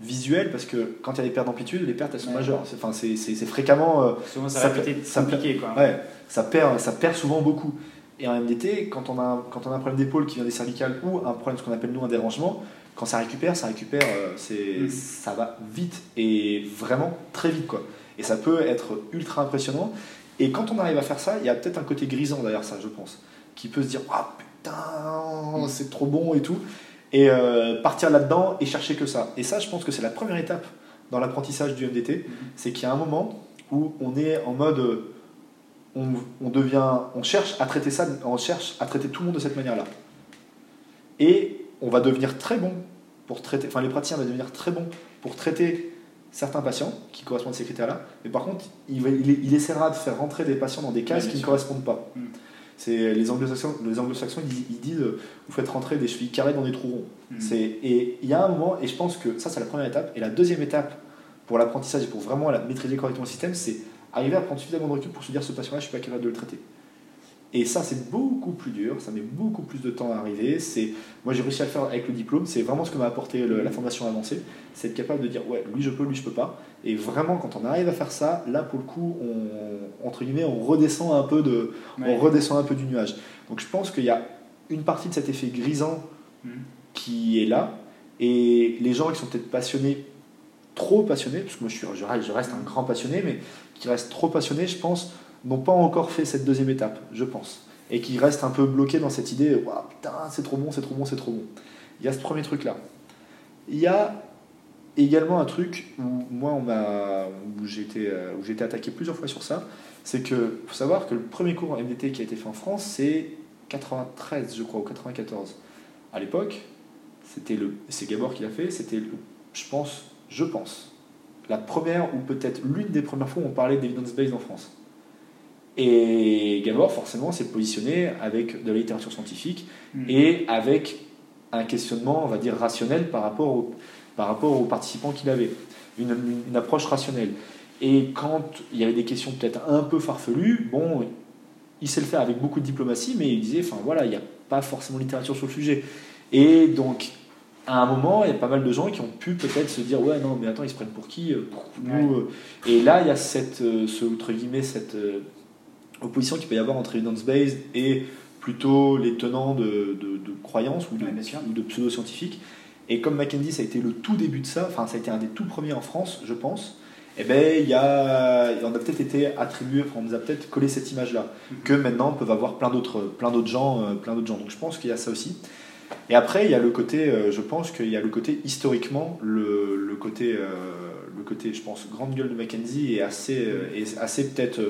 visuelle parce que quand il y a des pertes d'amplitude, les pertes elles sont Ouais. majeures. C'est, enfin, c'est, fréquemment, euh, Souvent, ça, Ça va ça. Quoi. ouais, ça perd, ça perd souvent beaucoup. Et en MDT, quand on a, un- quand on a un problème d'épaule qui vient des cervicales ou un problème, ce qu'on appelle nous un dérangement, quand ça récupère, ça récupère, euh, c'est, Mm. ça va vite et vraiment très vite quoi. Et ça peut être ultra impressionnant. Et quand on arrive à faire ça, il y a peut-être un côté grisant derrière ça, je pense, qui peut se dire ah putain, Mm. c'est trop bon et tout, et euh, partir là-dedans et chercher que ça. Et ça, je pense que c'est la première étape dans l'apprentissage du MDT, Mhm. c'est qu'il y a un moment où on est en mode euh, on, on devient on cherche à traiter ça on cherche à traiter tout le monde de cette manière-là. Et on va devenir très bon pour traiter enfin les praticiens vont devenir très bons pour traiter certains patients qui correspondent à ces critères-là. Mais par contre il, va- il, il essaiera de faire rentrer des patients dans des cases qui ne correspondent pas. Mm. c'est les anglo-saxons les anglo-saxons ils, disent- ils disent euh, vous faites rentrer des chevilles carrées dans des trous ronds. Hmm. c'est, et il y a un moment, et je pense que ça c'est la première étape, et la deuxième étape pour l'apprentissage et pour vraiment la- maîtriser correctement le système, c'est arriver à prendre suffisamment de recul pour se dire ce patient-là, je suis pas capable de le traiter. Et ça, c'est beaucoup plus dur, ça met beaucoup plus de temps à arriver. C'est, moi, j'ai réussi à le faire avec le diplôme. C'est vraiment ce que m'a apporté le- la formation avancée. C'est être capable de dire, ouais, lui je peux, lui je peux pas. Et vraiment, quand on arrive à faire ça, là, pour le coup, on, entre guillemets, on redescend un peu de, Ouais. on redescend un peu du nuage. Donc, je pense qu'il y a une partie de cet effet grisant Mhm. qui est là. Et les gens qui sont peut-être passionnés, trop passionnés, parce que moi je, reste- reste un grand passionné, mais qui restent trop passionnés, je pense, n'ont pas encore fait cette deuxième étape, je pense. Et qui restent un peu bloqués dans cette idée, waouh, putain, c'est trop bon, c'est trop bon, c'est trop bon. Il y a ce premier truc-là. Il y a également un truc où moi, on où j'ai été, euh, où j'ai été attaqué plusieurs fois sur ça, c'est que faut savoir que le premier cours en MDT qui a été fait en France, c'est 93, je crois, ou 94. À l'époque, c'était le, c'est Gabor qui l'a fait, c'était, je pense, je pense, la première ou peut-être l'une des premières fois où on parlait d'evidence-based en France. Et Gabor, forcément, s'est positionné avec de la littérature scientifique Mhm. et avec un questionnement, on va dire, rationnel par rapport, au- par rapport aux participants qu'il avait, une, une- une approche rationnelle. Et quand il y avait des questions peut-être un peu farfelues, bon, il sait le faire avec beaucoup de diplomatie, mais il disait, enfin voilà, il n'y a pas forcément de littérature sur le sujet. Et donc, à un moment, il y a pas mal de gens qui ont pu peut-être se dire, ouais, non, mais attends, ils se prennent pour qui euh, nous, euh. Et là, il y a cette, euh, ce, entre guillemets, cette opposition qu'il peut y avoir entre evidence-based et plutôt les tenants de, de, de croyances ou de, Ouais, de pseudo-scientifiques. Et comme Mackenzie, ça a été le tout début de ça, enfin, ça a été un des tout premiers en France, je pense. Eh ben, il y a, on a peut-être été attribué, on nous a peut-être collé cette image-là, Mhm. que maintenant peuvent avoir plein d'autres, plein d'autres gens, plein d'autres gens. Donc je pense qu'il y a ça aussi. Et après, il y a le côté, euh, je pense qu'il y a le côté historiquement, le, le côté, euh, le côté, je pense, grande gueule de Mackenzie est assez, euh, est assez peut-être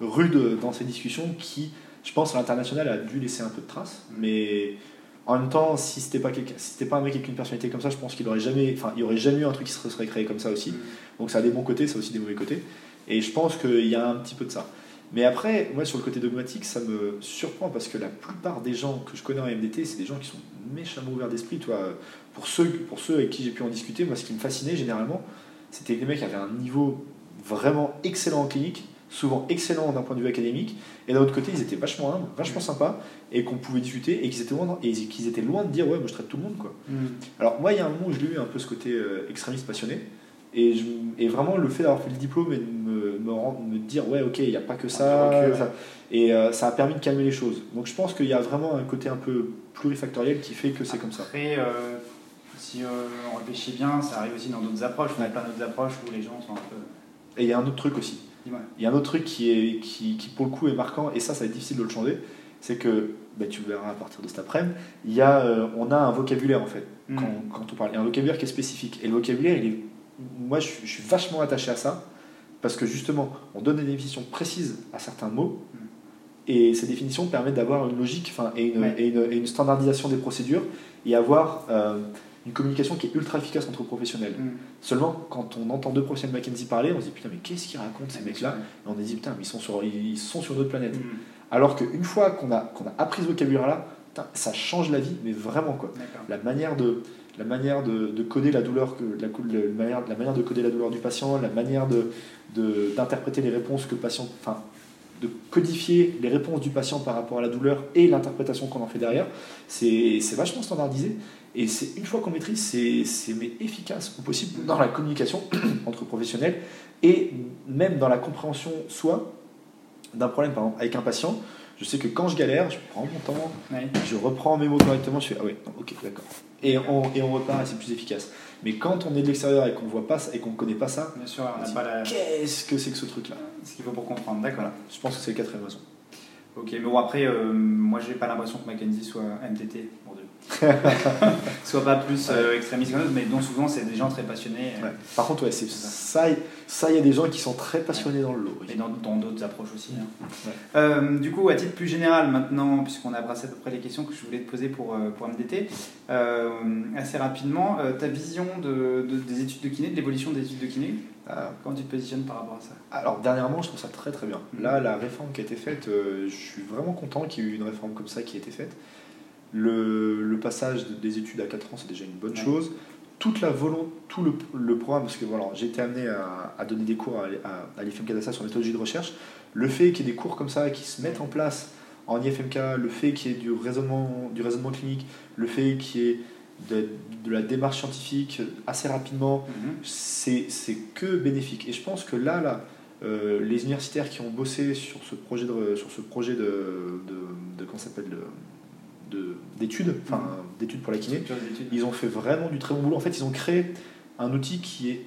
rude dans ces discussions qui, je pense, à l'international a dû laisser un peu de traces. Mais en même temps, si c'était pas si pas un mec avec une personnalité comme ça, je pense qu'il aurait jamais, enfin, il y aurait jamais eu un truc qui se serait créé comme ça aussi. Mhm. Donc ça a des bons côtés, ça a aussi des mauvais côtés. Et je pense qu'il y a un petit peu de ça. Mais après, moi, sur le côté dogmatique, ça me surprend parce que la plupart des gens que je connais en MDT, c'est des gens qui sont méchamment ouverts d'esprit. Toi, pour ceux, pour ceux avec qui j'ai pu en discuter, moi, ce qui me fascinait généralement, c'était que les mecs avaient un niveau vraiment excellent en clinique, souvent excellent d'un point de vue académique, et d'un autre côté, ils étaient vachement humbles, vachement sympas, et qu'on pouvait discuter, et qu'ils étaient, loin, et qu'ils étaient loin de dire, ouais, moi je traite tout le monde, quoi. Mhm. Alors moi, il y a un moment où je l'ai eu un peu ce côté euh, extrémiste passionné. Et, je, et vraiment, le fait d'avoir fait le diplôme et de me, dire, ouais, ok, il n'y a pas que ça. Ah. Et euh, ça a permis de calmer les choses. Donc je pense qu'il y a vraiment un côté un peu plurifactoriel qui fait que c'est comme ça. Après, euh, si euh, on réfléchit bien, ça arrive aussi dans d'autres approches. On a plein d'autres approches où les gens sont un peu. Et il y a un autre truc aussi. Il y a un autre truc qui, est, qui, qui, pour le coup, est marquant, et ça, ça va être difficile de le changer. C'est que, bah, tu le verras à partir de cet après-midi, il y a, euh, on a un vocabulaire en fait. Mhm. quand, quand on parle. Il y a un vocabulaire qui est spécifique. Et le vocabulaire, il est, moi, je suis vachement attaché à ça, parce que justement, on donne des définitions précises à certains mots, Mhm. et ces définitions permettent d'avoir une logique et, une, Ouais. et, une, et une standardisation des procédures, et avoir euh, une communication qui est ultra efficace entre professionnels. Mhm. Seulement, quand on entend deux professionnels McKinsey parler, on se dit putain, mais qu'est-ce qu'ils racontent ces mecs-là? Et on se dit putain, mais ils sont sur, ils sont sur une autre planète. Mhm. Alors qu'une fois qu'on a, qu'on a appris ce vocabulaire-là, ça change la vie, mais vraiment quoi la manière de la manière de, de coder la douleur la, la manière, la manière de coder la douleur du patient la manière de de- d'interpréter les réponses que le patient enfin de codifier les réponses du patient par rapport à la douleur et l'interprétation qu'on en fait derrière c'est vachement standardisé et c'est une fois qu'on maîtrise c'est efficace au possible dans la communication entre professionnels et même dans la compréhension soit d'un problème par exemple avec un patient je sais que quand je galère je prends mon temps Ouais. je reprends mes mots correctement, je fais ah ouais, non, ok, d'accord. Et on, et on repart et c'est plus efficace. Mais quand on est de l'extérieur et qu'on voit pas ça et qu'on connaît pas ça, Bien sûr, on dit, pas la... qu'est-ce que c'est que ce truc-là? Ce qu'il faut pour comprendre. D'accord. Voilà, je pense que c'est le quatrième raison. Ok, mais bon, après, euh, moi, j'ai pas l'impression que Mackenzie soit MTT. soit pas plus euh, extrémiste autre, mais dont souvent, c'est des gens très passionnés. euh, Ouais. Par contre, ouais, c'est ça, ça, il y a des gens qui sont très passionnés dans le lot. oui. Et dans dans d'autres approches aussi. hein. Euh, du coup, à titre plus général, maintenant, puisqu'on a brassé à peu près les questions que je voulais te poser pour, euh, pour MDT, assez rapidement, ta vision de, de- des études de kiné, de l'évolution des études de kiné, Ah, comment tu te positionnes par rapport à ça? Alors dernièrement, je trouve ça très très bien. Mhm. Là, la réforme qui a été faite, je suis vraiment content qu'il y ait eu une réforme comme ça qui a été faite. Le, le passage de- des études à 4 ans, c'est déjà une bonne Ouais. chose. Toute la volonté, tout le, le programme, parce que voilà, j'ai été amené à, à donner des cours à, à, à l'IFM Cadassa sur méthodologie de recherche. Le fait qu'il y ait des cours comme ça qui se mettent en place en IFMK, le fait qu'il y ait du raisonnement, du raisonnement clinique, le fait qu'il y ait de, de la démarche scientifique assez rapidement, Mhm. c'est c'est que bénéfique. Et je pense que là, là euh, les universitaires qui ont bossé sur ce projet de, sur ce projet de, de, de comment s'appelle, d'études, enfin d'études pour la kiné, ils ont fait vraiment du très bon boulot. En fait, ils ont créé un outil qui est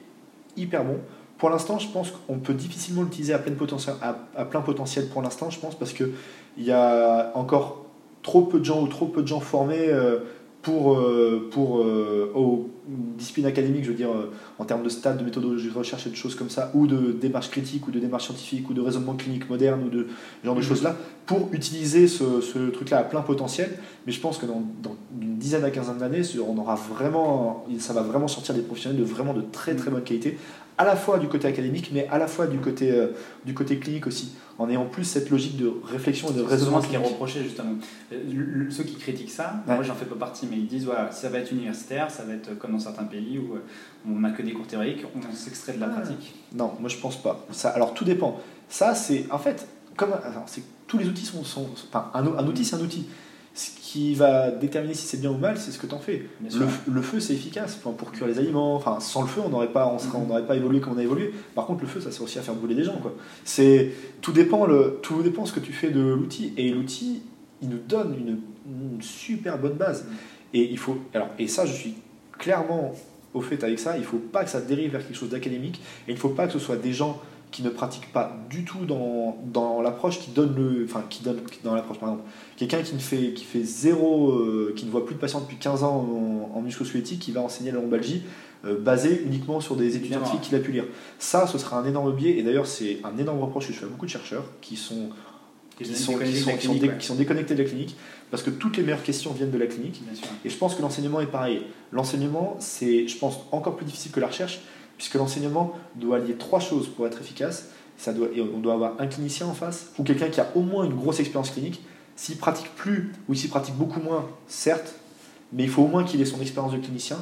hyper bon. Pour l'instant, je pense qu'on peut difficilement l'utiliser à, plein potentiel, à, à plein potentiel pour l'instant, je pense, parce qu'il y a encore trop peu de gens ou trop peu de gens formés euh, pour, euh, pour euh, aux disciplines académiques, je veux dire, euh, en termes de stade, de méthodologie de recherche et de choses comme ça, ou de démarche critique, ou de démarche scientifique, ou de raisonnement clinique moderne, ou de ce genre de Mhm. choses-là, pour utiliser ce, ce truc-là à plein potentiel. Mais je pense que dans, dans une dizaine à quinzaine d'années, on aura vraiment, ça va vraiment sortir des professionnels de vraiment de très très bonne qualité, à la fois du côté académique, mais à la fois du côté, euh, du côté clinique aussi, en ayant plus cette logique de réflexion et de C'est raisonnement souvent ce qui est reproché justement. Euh, le- le- Ceux qui critiquent ça, Ouais. moi j'en fais pas partie, mais ils disent voilà, ça va être universitaire, ça va être comme dans certains pays où euh, on n'a que des cours théoriques, on s'extrait de la Ah. pratique. Non, moi je pense pas. Ça, alors tout dépend. Ça, c'est en fait, comme alors, c'est tous les outils sont, sont enfin, un, un outil, c'est un outil. Qui va déterminer si c'est bien ou mal, c'est ce que tu en fais. Le, feu, c'est efficace enfin, pour cuire les aliments. Enfin, sans le feu, on n'aurait pas, on serait- on n'aurait pas évolué comme on a évolué. Par contre, le feu, ça sert aussi à faire brûler des gens. Quoi. C'est tout dépend le, tout dépend ce que tu fais de l'outil. Et l'outil, il nous donne une, une super bonne base. Et il faut, alors, et ça, je suis clairement au fait avec ça. Il faut pas que ça dérive vers quelque chose d'académique. Et il faut pas que ce soit des gens qui ne pratiquent pas du tout dans, dans l'approche qui donne le enfin qui donne dans l'approche par exemple quelqu'un qui ne fait qui fait zéro euh, qui ne voit plus de patients depuis 15 ans en, en musculosquelettique qui va enseigner la lombalgie euh, basé uniquement sur des études scientifiques qu'il a pu lire. Ça ce sera un énorme biais et d'ailleurs c'est un énorme reproche que je fais à beaucoup de chercheurs qui sont Qui sont qui déconnectés de sont- la qui sont clinique, dé- ouais. qui sont déconnectés de la clinique parce que toutes les meilleures questions viennent de la clinique. Et je pense que l'enseignement est pareil. L'enseignement, c'est, je pense, encore plus difficile que la recherche, puisque l'enseignement doit allier trois choses pour être efficace. Ça doit, et on doit avoir un clinicien en face, ou quelqu'un qui a au moins une grosse expérience clinique. S'il pratique plus, ou s'il pratique beaucoup moins, certes, mais il faut au moins qu'il ait son expérience de clinicien.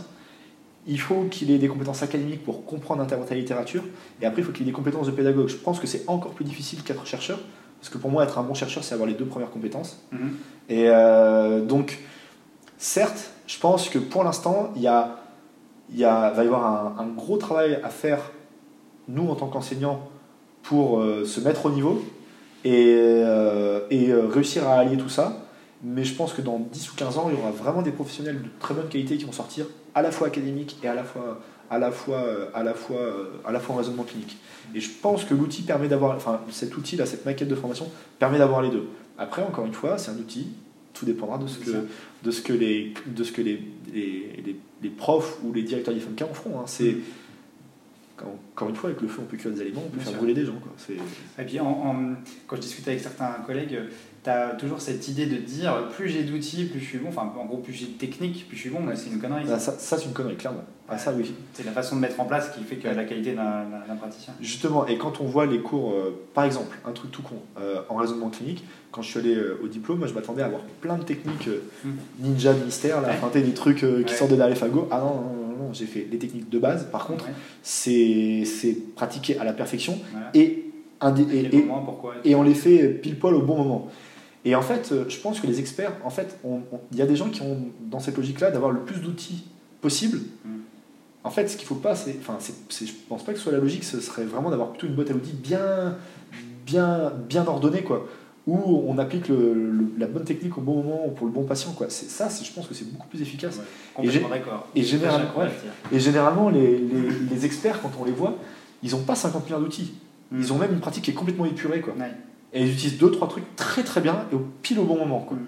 Il faut qu'il ait des compétences académiques pour comprendre, interpréter la littérature. Et après, il faut qu'il ait des compétences de pédagogue. Je pense que c'est encore plus difficile qu'être chercheur, parce que pour moi, être un bon chercheur, c'est avoir les deux premières compétences. Mhm. Et euh, donc, certes, je pense que pour l'instant, il y a, il va y avoir un, gros travail à faire, nous, en tant qu'enseignants, pour euh, se mettre au niveau et, euh, euh, réussir à allier tout ça. Mais je pense que dans 10 ou 15 ans, il y aura vraiment des professionnels de très bonne qualité qui vont sortir, à la fois académiques et à la fois, à la fois, à la fois, à la fois en raisonnement clinique. Et je pense que l'outil permet d'avoir, enfin, cet outil-là, cette maquette de formation, permet d'avoir les deux. Après, encore une fois, c'est un outil, tout dépendra de ce que, de ce que, les, de ce que les, les, les, les profs ou les directeurs d'IFMK en feront. hein. C'est, quand- encore une fois, avec le feu, on peut cuire des aliments, on peut Bien faire sûr. brûler des gens. Quoi. Et puis, en- en- quand je discute avec certains collègues, tu as toujours cette idée de dire plus j'ai d'outils, plus je suis bon. Enfin, en gros, plus j'ai de techniques, plus je suis bon. Mais c'est une connerie. Ah, ça, ça, c'est une connerie, clairement. Ah, ça, oui. C'est la façon de mettre en place qui fait que Ouais. la qualité d'un praticien. Justement, et quand on voit les cours, euh, par exemple, un truc tout con, euh, en raisonnement clinique, quand je suis allé euh, au diplôme, moi je m'attendais à avoir plein de techniques euh, Mm. ninja mystère, là, Ouais. des trucs qui Ouais. sortent de derrière les fagots. Ah non, non, non, non, j'ai fait les techniques de base, par contre, c'est pratiqué à la perfection Voilà. et, et on les fait pile poil au bon moment. Et en fait, euh, je pense que les experts, en fait, il y a des gens qui ont dans cette logique-là d'avoir le plus d'outils possible. Mm. En fait, ce qu'il faut pas, c'est, enfin, c'est, je pense pas que ce soit la logique. Ce serait vraiment d'avoir plutôt une boîte à outils bien, bien, bien ordonnée, quoi, où on applique le- le- la bonne technique au bon moment pour le bon patient, quoi. C'est ça, je pense que c'est beaucoup plus efficace. Ouais, Complètement d'accord. et ouais. Et généralement, les, les- les experts, quand on les voit, ils ont pas 50 millions d'outils. Ils ont même une pratique qui est complètement épurée, quoi. Ouais. Et ils utilisent deux, trois trucs très très bien et au pile au bon moment. Quoi. Mm.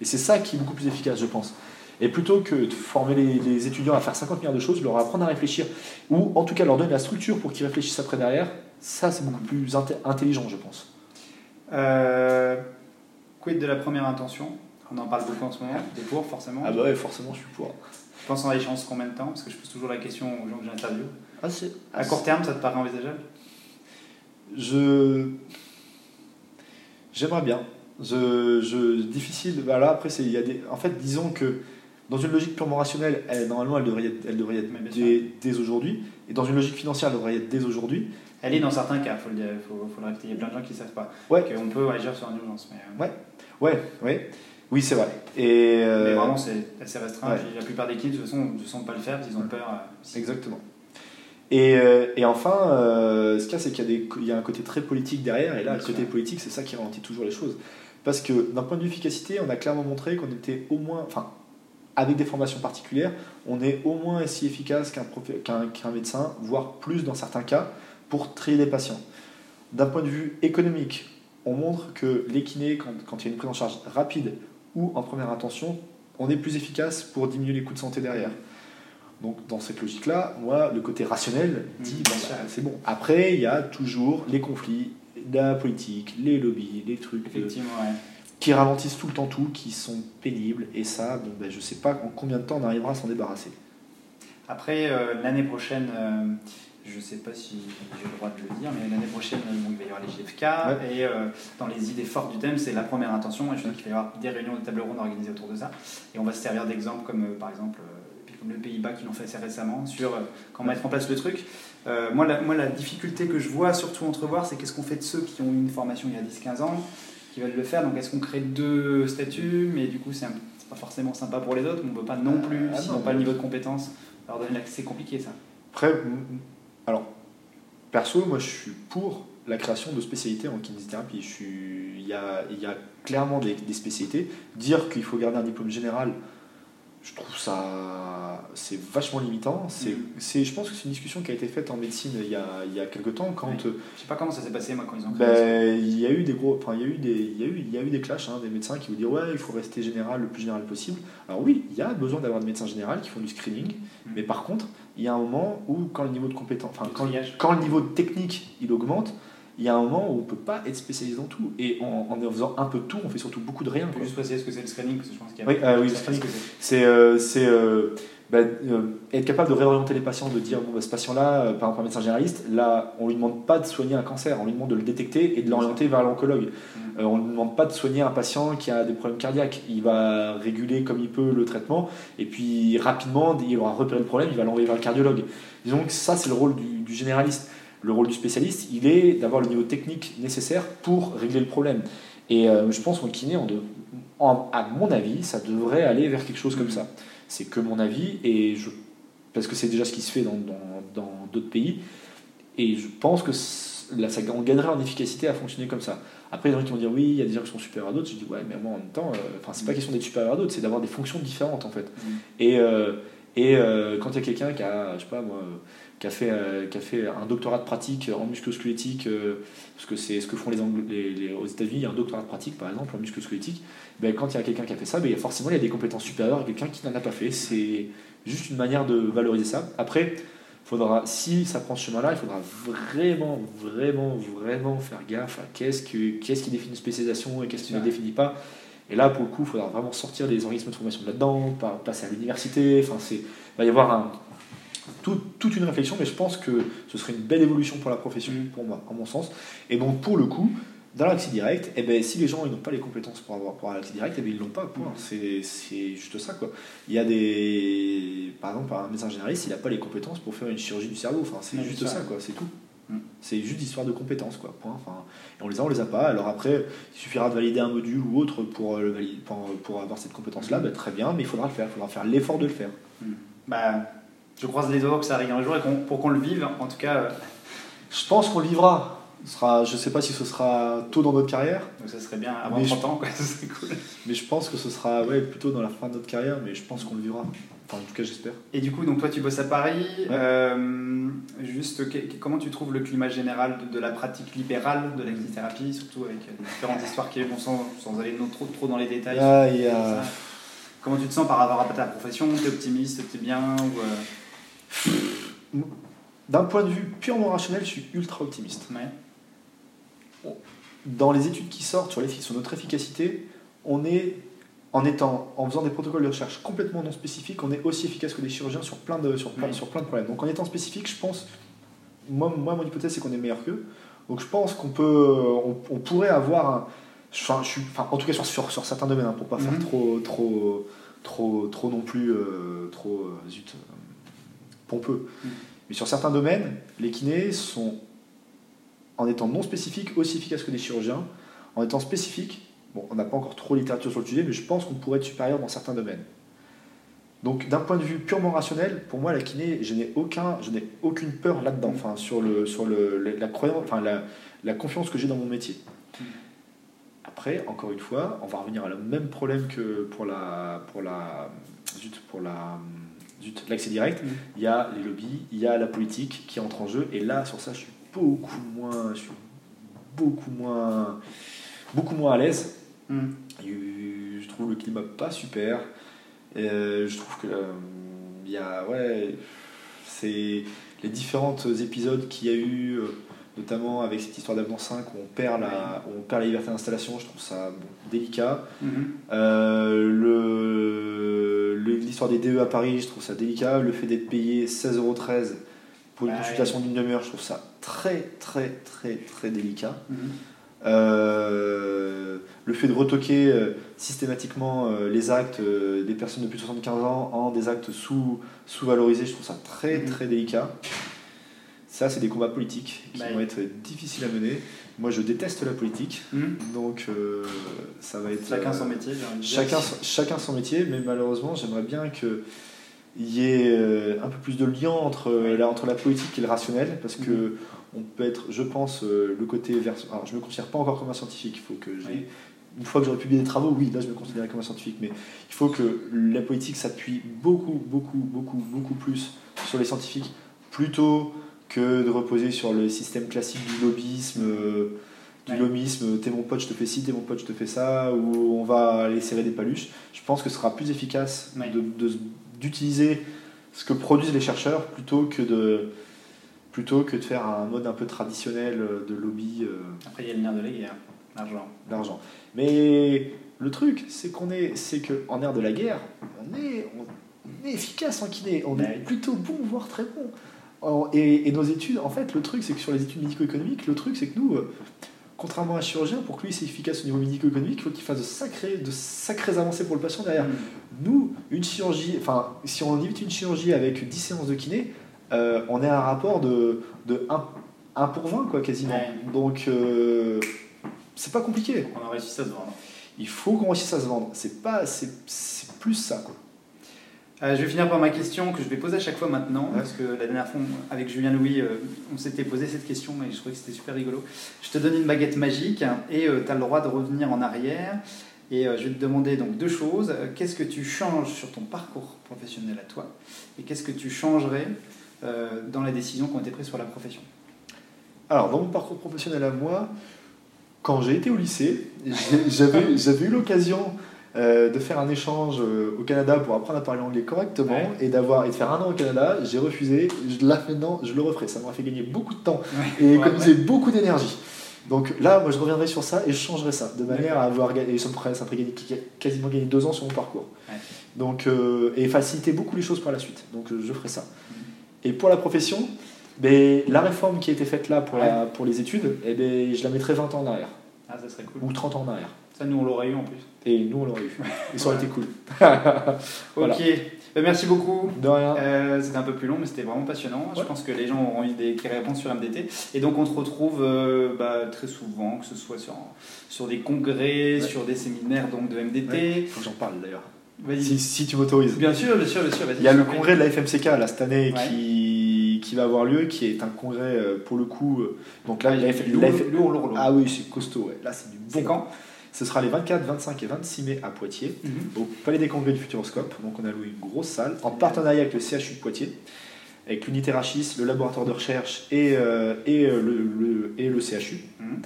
Et c'est ça qui est beaucoup plus efficace, je pense. Et plutôt que de former les, les étudiants à faire 50 milliards de choses, leur apprendre à réfléchir, ou en tout cas leur donner la structure pour qu'ils réfléchissent après derrière, ça c'est beaucoup plus intelligent, je pense. Euh, quid de la première intention? On en parle beaucoup en ce moment. Des pour, forcément. Ah bah ouais, forcément, je suis pour. Je pense en échéance combien de temps? Parce que je pose toujours la question aux gens que j'interviewe. Ah, c'est- À court terme, ça te paraît envisageable? Je. J'aimerais bien. Je, je, difficile. Voilà, après, c'est, il y a des. En fait, disons que dans une logique purement rationnelle, elle, normalement, elle devrait être, elle devrait être dès, dès aujourd'hui. Et dans une logique financière, elle devrait être dès aujourd'hui. Elle est dans certains cas, il faut, le dire, faut, faut le répéter. Il y a plein de gens qui ne savent pas Ouais. qu'on peut agir sur une urgence. Mais, euh, Ouais, ouais. Oui, c'est vrai. Et euh, mais vraiment, c'est assez restreint. ouais. La plupart des équipes, de toute façon, ne sentent pas le faire parce qu'ils ont peur. euh, si- Exactement. Et, euh, et enfin, euh, ce qu'il y a, c'est qu'il y, a un côté très politique derrière, et là, le côté politique, c'est ça qui ralentit toujours les choses. Parce que d'un point de vue efficacité, on a clairement montré qu'on était au moins, enfin, avec des formations particulières, on est au moins aussi efficace qu'un médecin, voire plus dans certains cas, pour trier les patients. D'un point de vue économique, on montre que les kinés, quand, quand il y a une prise en charge rapide ou en première intention, on est plus efficace pour diminuer les coûts de santé derrière. Donc dans cette logique-là, moi, le côté rationnel dit, bon, bien sûr. bah, c'est bon. Après, il y a toujours les conflits, la politique, les lobbies, les trucs euh, Effectivement, ouais. qui ralentissent tout le temps tout, qui sont pénibles. Et ça, bon, ben, je sais pas en combien de temps on arrivera à s'en débarrasser. Après, euh, l'année prochaine, euh, je ne sais pas si j'ai le droit de le dire, mais l'année prochaine, euh, il va y avoir les GFK. Et euh, dans les idées fortes du thème, c'est la première intention. Et je dis qu'il va y avoir des réunions de table ronde organisées autour de ça. Et on va se servir d'exemples comme, euh, par exemple, euh, le Pays-Bas qui l'ont fait assez récemment sur euh, comment mettre en place le truc. Euh, moi, la, moi, la difficulté que je vois surtout entrevoir, c'est qu'est-ce qu'on fait de ceux qui ont eu une formation il y a 10-15 ans, qui veulent le faire. Donc, est-ce qu'on crée deux statuts? Mais du coup, c'est pas forcément sympa pour les autres. mais On ne peut pas non plus, Ah, s'ils non, n'ont pas le niveau de compétence, leur donner l'accès. C'est compliqué ça. Après, alors, perso, moi je suis pour la création de spécialités en kinésithérapie. Je suis, il, y a, il y a clairement des, des spécialités. Dire qu'il faut garder un diplôme général, je trouve ça c'est vachement limitant. C'est, c'est, je pense que c'est une discussion qui a été faite en médecine il y a, il y a quelques temps quand Oui. Je sais pas comment ça s'est passé, moi, quand ils ont ben, il y a eu des gros, enfin il y a eu des, il y a eu, il y a eu des clashs, hein, des médecins qui vous disent ouais il faut rester général le plus général possible. Alors oui, il y a besoin d'avoir des médecins généraux qui font du screening, Mhm. mais par contre il y a un moment où quand le niveau de compétence, enfin quand, quand le niveau technique il augmente, il y a un moment où on peut pas être spécialisé dans tout. Et en, en faisant un peu de tout, on fait surtout beaucoup de rien. On peut juste préciser ce que c'est le screening, parce que je pense qu'il y a Oui, euh, oui, le que c'est. C'est euh, euh, bah, euh, être capable de réorienter les patients, de dire bon, bah, ce patient-là, euh, par exemple un médecin généraliste, là on lui demande pas de soigner un cancer, on lui demande de le détecter et de l'orienter vers l'oncologue. Mm. Euh, on ne lui demande pas de soigner un patient qui a des problèmes cardiaques. Il va réguler comme il peut le traitement et puis rapidement, il aura repéré le problème, il va l'envoyer vers le cardiologue. Disons que ça, c'est le rôle du, du généraliste. Le rôle du spécialiste, il est d'avoir le niveau technique nécessaire pour régler le problème. Et euh, je pense qu'en kiné, on de- en- à mon avis, ça devrait aller vers quelque chose comme Mhm. ça. C'est que mon avis, et je, parce que c'est déjà ce qui se fait dans d'autres pays, et je pense que là, ça, on gagnerait en efficacité à fonctionner comme ça. Après, il y a des gens qui vont dire oui, il y a des gens qui sont supérieurs à d'autres. Je dis ouais, mais moi en même temps, euh, enfin, c'est pas question d'être supérieur à d'autres, c'est d'avoir des fonctions différentes en fait. Mm. Et, euh, et euh, quand il y a quelqu'un qui a, je sais pas moi, qui a fait, euh, qui a fait un doctorat de pratique en musculosquelettique, euh, parce que c'est ce que font les, Anglo- les- les- aux États-Unis, il y a un doctorat de pratique par exemple en musculosquelettique. Ben, quand il y a quelqu'un qui a fait ça, ben, forcément il y a des compétences supérieures à quelqu'un qui n'en a pas fait. C'est juste une manière de valoriser ça. Après, faudra, si ça prend ce chemin-là, il faudra vraiment, vraiment, vraiment faire gaffe à qu'est-ce, que, qu'est-ce qui définit une spécialisation et qu'est-ce qui ne définit pas. Et là, pour le coup, il faudra vraiment sortir des organismes de formation de là-dedans, passer à l'université. Enfin, c'est, il va y avoir un, tout- toute une réflexion, mais je pense que ce serait une belle évolution pour la profession, Mm. pour moi, en mon sens. Et donc, pour le coup, dans l'accès direct, eh ben, si les gens n'ont pas les compétences pour avoir pour l'accès direct, eh ben, ils l'ont pas. point. C'est, c'est juste ça. Quoi. Il y a des. Par exemple, un médecin généraliste, il n'a pas les compétences pour faire une chirurgie du cerveau. Enfin, c'est juste ça, ça. quoi. c'est tout. Mm. C'est juste histoire de compétences. Quoi. Point. Enfin, et on les a, on les a pas. Alors après, il suffira de valider un module ou autre pour, euh, le valider, pour, pour avoir cette compétence-là. Mm. Ben, très bien, mais il faudra le faire. Il faudra faire l'effort de le faire. Bah, je croise les doigts que ça arrive un jour et pour qu'on le vive. En tout cas, euh, Je pense qu'on le vivra. Sera, je sais pas si ce sera tôt dans notre carrière, donc ça serait bien avant Mais je- 30 ans, quoi. ça serait cool. mais je pense que ce sera ouais, plutôt dans la fin de notre carrière, mais je pense qu'on le vivra. Enfin, en tout cas, j'espère. Et du coup, donc toi, tu bosses à Paris. Ouais. Euh, juste, que- comment tu trouves le climat général de, de la pratique libérale de la kinésithérapie, surtout avec euh, les différentes histoires qui bon, sans, sans aller non- trop, trop dans les détails Ah, y sur a-. Comment tu te sens par rapport à ta profession? T'es optimiste T'es bien ou, euh, D'un point de vue purement rationnel, je suis ultra optimiste. ouais. Dans les études qui sortent sur, notre efficacité, on est, en, étant, en faisant des protocoles de recherche complètement non spécifiques, on est aussi efficace que les chirurgiens sur plein de, sur plein, Oui. sur plein de problèmes. Donc en étant spécifique, je pense, moi, moi mon hypothèse c'est qu'on est meilleur qu'eux. Donc je pense qu'on peut, on, on pourrait avoir un, enfin, je suis, enfin, en tout cas sur, sur, sur certains domaines, hein, pour pas Mhm. faire trop, trop, trop, trop non plus, euh, trop, euh, zut, euh, pompeux. Mais sur certains domaines, les kinés sont en étant non spécifique, aussi efficace que des chirurgiens. En étant spécifique, bon, on n'a pas encore trop de littérature sur le sujet, mais je pense qu'on pourrait être supérieur dans certains domaines. Donc d'un point de vue purement rationnel, pour moi la kiné, je n'ai aucun, je n'ai aucune peur là-dedans, enfin sur le sur le, la croyance, enfin la, la confiance que j'ai dans mon métier. Après, encore une fois, on va revenir à le même problème que pour la pour la zut, pour la l'accès direct. Mm. Il y a les lobbies, il y a la politique qui entre en jeu, et là sur ça, je suis beaucoup moins, je suis beaucoup moins beaucoup moins à l'aise. Mm. Je trouve le climat pas super. Euh, je trouve que euh, il y a ouais, c'est les différents épisodes qu'il y a eu, euh, notamment avec cette histoire d'avenant 5 où on perd la, on perd la liberté d'installation. Je trouve ça bon, délicat. Mhm. Euh, le- le- L'histoire des DE à Paris, je trouve ça délicat. Le fait d'être payé 16,13€ pour une consultation d'une demi-heure, je trouve ça très, très, très, très délicat. Mhm. Euh, le fait de retoquer euh, systématiquement les actes des personnes de plus de 75 ans en des actes sous- sous-valorisés, je trouve ça très, Mhm. très délicat. Ça, c'est des combats politiques qui Bah vont être difficiles à mener. Moi, je déteste la politique, Mhm. donc euh, ça va être. Chacun euh, son métier. Chacun, son- chacun son métier, mais malheureusement, j'aimerais bien qu'il y ait euh, un peu plus de lien entre, la, entre la politique et le rationnel, parce que Mhm. on peut être, je pense, le côté vers. Alors, je me considère pas encore comme un scientifique. Il faut que. Oui. Une fois que j'aurai publié des travaux, oui, là, je me considérerai comme un scientifique, mais il faut que la politique s'appuie beaucoup, beaucoup, beaucoup, beaucoup plus sur les scientifiques, plutôt que de reposer sur le système classique du lobbyisme. euh, du Ouais. lobbyisme, t'es mon pote, je te fais ci, t'es mon pote, je te fais ça, ou on va aller serrer des paluches. Je pense que ce sera plus efficace Ouais. de- de- d'utiliser ce que produisent les chercheurs plutôt que de plutôt que de faire un mode un peu traditionnel de lobby euh, Après, il y a le nerf de la guerre, l'argent. d'argent. Mais le truc, c'est qu'on est, c'est que en ère de la guerre, on est, on est efficace en kiné, on Ouais. est plutôt bon, voire très bon. Et, et nos études, en fait, le truc, c'est que sur les études médico-économiques, le truc, c'est que nous, euh, contrairement à un chirurgien, pour que lui c'est efficace au niveau médico-économique, il faut qu'il fasse de sacrées, de sacrées avancées pour le patient derrière. Mhm. Nous, une chirurgie, enfin, si on évite une chirurgie avec 10 séances de kiné, euh, on est à un rapport de, de 1, 1 pour 20, quoi, quasiment. Ouais. Donc, euh, c'est pas compliqué. On a réussi à se vendre. Il faut qu'on réussisse à se vendre. C'est pas, c'est, c'est plus ça, quoi. Euh, je vais finir par ma question que je vais poser à chaque fois maintenant, Ouais. parce que la dernière fois, avec Julien Louis, euh, on s'était posé cette question et je trouvais que c'était super rigolo. Je te donne une baguette magique et tu as le droit de revenir en arrière. Et euh, je vais te demander donc deux choses. Euh, Qu'est-ce que tu changes sur ton parcours professionnel à toi Et qu'est-ce que tu changerais euh, dans les décisions qui ont été prises sur la profession? Alors, dans mon parcours professionnel à moi, quand j'ai été au lycée, j'avais eu l'occasion euh, de faire un échange euh, au Canada pour apprendre à parler anglais correctement Ouais. et, d'avoir, et de faire un an au Canada. J'ai refusé. Je, là, maintenant, je le referai. Ça m'aurait fait gagner beaucoup de temps et Ouais, économiser beaucoup d'énergie. Donc là, moi, je reviendrai sur ça et je changerai ça de manière à avoir gagné. Et ça me ferait, ça me ferait gagner, quasiment gagner deux ans sur mon parcours. Ouais. Donc, euh, et faciliter beaucoup les choses par la suite. Donc, je ferai ça. Et pour la profession, ben, la réforme qui a été faite là pour, la- pour les études, eh ben, je la mettrai 20 ans en arrière, Ah, ça serait cool. ou 30 ans en arrière. Ça, nous, on l'aurait eu en plus. Et nous, on l'aurait eu. Et ça aurait été cool. Voilà. Ok. Ben, merci beaucoup. De rien. Euh, c'était un peu plus long, mais c'était vraiment passionnant. Je pense que les gens auront eu des des réponses sur MDT. Et donc, on te retrouve euh, bah, très souvent, que ce soit sur, sur des congrès, Ouais. sur des séminaires donc, de MDT. Il faut que j'en parle d'ailleurs. Vas-y. Si, si tu m'autorises. Bien sûr, bien sûr, bien sûr. vas-y, Il y a le congrès de la FMCK là, cette année qui, qui va avoir lieu, qui est un congrès euh, pour le coup. Donc là, F- lourd, la F- lourd, lourd, lourd. Ah oui, c'est costaud. Là, c'est du C'est bon. quand? Ce sera les 24, 25 et 26 mai à Poitiers, Mhm. au Palais des Congrès du Futuroscope. Donc on a loué une grosse salle en partenariat avec le CHU de Poitiers, avec l'unité Rachis, le laboratoire de recherche et, euh, et, euh, le, le- et le CHU. Mhm.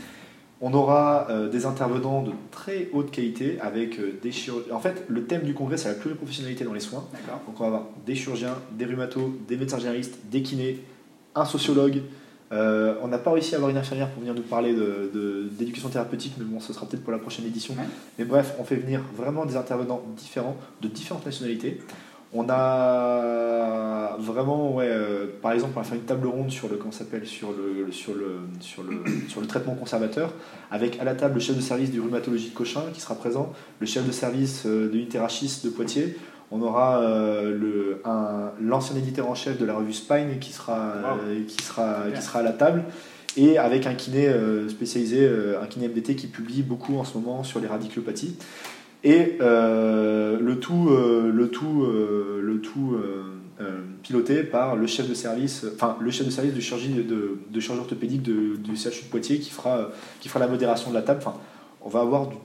On aura euh, des intervenants de très haute qualité avec euh, des chirurgiens. En fait, le thème du congrès, c'est la pluriprofessionnalité dans les soins. Donc on va avoir des chirurgiens, des rhumatos, des médecins généralistes, des kinés, un sociologue. Euh, on n'a pas réussi à avoir une infirmière pour venir nous parler de- de- d'éducation thérapeutique, mais bon, ce sera peut-être pour la prochaine édition. Ouais. Mais bref, on fait venir vraiment des intervenants différents, de différentes nationalités. On a vraiment, ouais, euh, par exemple, on va faire une table ronde sur le, comment s'appelle, sur le, sur le, sur le, sur le traitement conservateur, avec à la table le chef de service du rhumatologie de Cochin qui sera présent, le chef de service euh, de l'unité de Poitiers. On aura euh, le- un- l'ancien éditeur en chef de la revue Spine qui sera, euh, qui sera, qui sera à la table. et avec un kiné euh, spécialisé, un kiné MDT qui publie beaucoup en ce moment sur les radiculopathies. Et euh, le tout, euh, le tout, euh, le tout piloté par le chef de service, enfin le chef de service de chirurgie, de, de, de chirurgie orthopédique de- du CHU de Poitiers qui fera, qui fera la modération de la table. Enfin, on va avoir du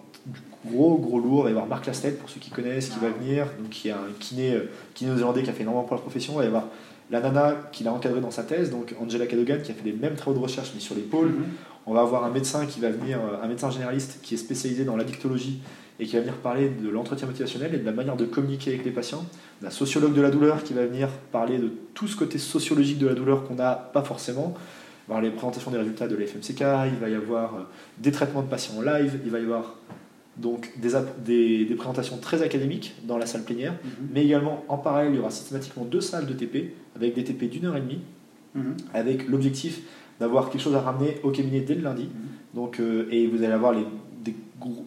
gros, gros lourd. Il va y avoir Marc Lastel, pour ceux qui connaissent, qui va venir, donc qui est un kiné, euh, kiné néo-zélandais qui a fait énormément pour la profession. Il va y avoir la nana qui l'a encadré dans sa thèse, donc Angela Cadogan, qui a fait les mêmes travaux de recherche mais sur l'épaule. Mhm. On va avoir un médecin qui va venir, euh, un médecin généraliste qui est spécialisé dans l'addictologie et qui va venir parler de l'entretien motivationnel et de la manière de communiquer avec les patients. La sociologue de la douleur qui va venir parler de tout ce côté sociologique de la douleur qu'on n'a pas forcément. Il va y avoir les présentations des résultats de la FMCK, il va y avoir euh, des traitements de patients en live, il va y avoir donc des, des, des présentations très académiques dans la salle plénière, Mhm. mais également en parallèle il y aura systématiquement deux salles de TP avec des TP d'une heure et demie Mhm. avec l'objectif d'avoir quelque chose à ramener au cabinet dès le lundi. Donc, euh, et vous allez avoir les, des gros-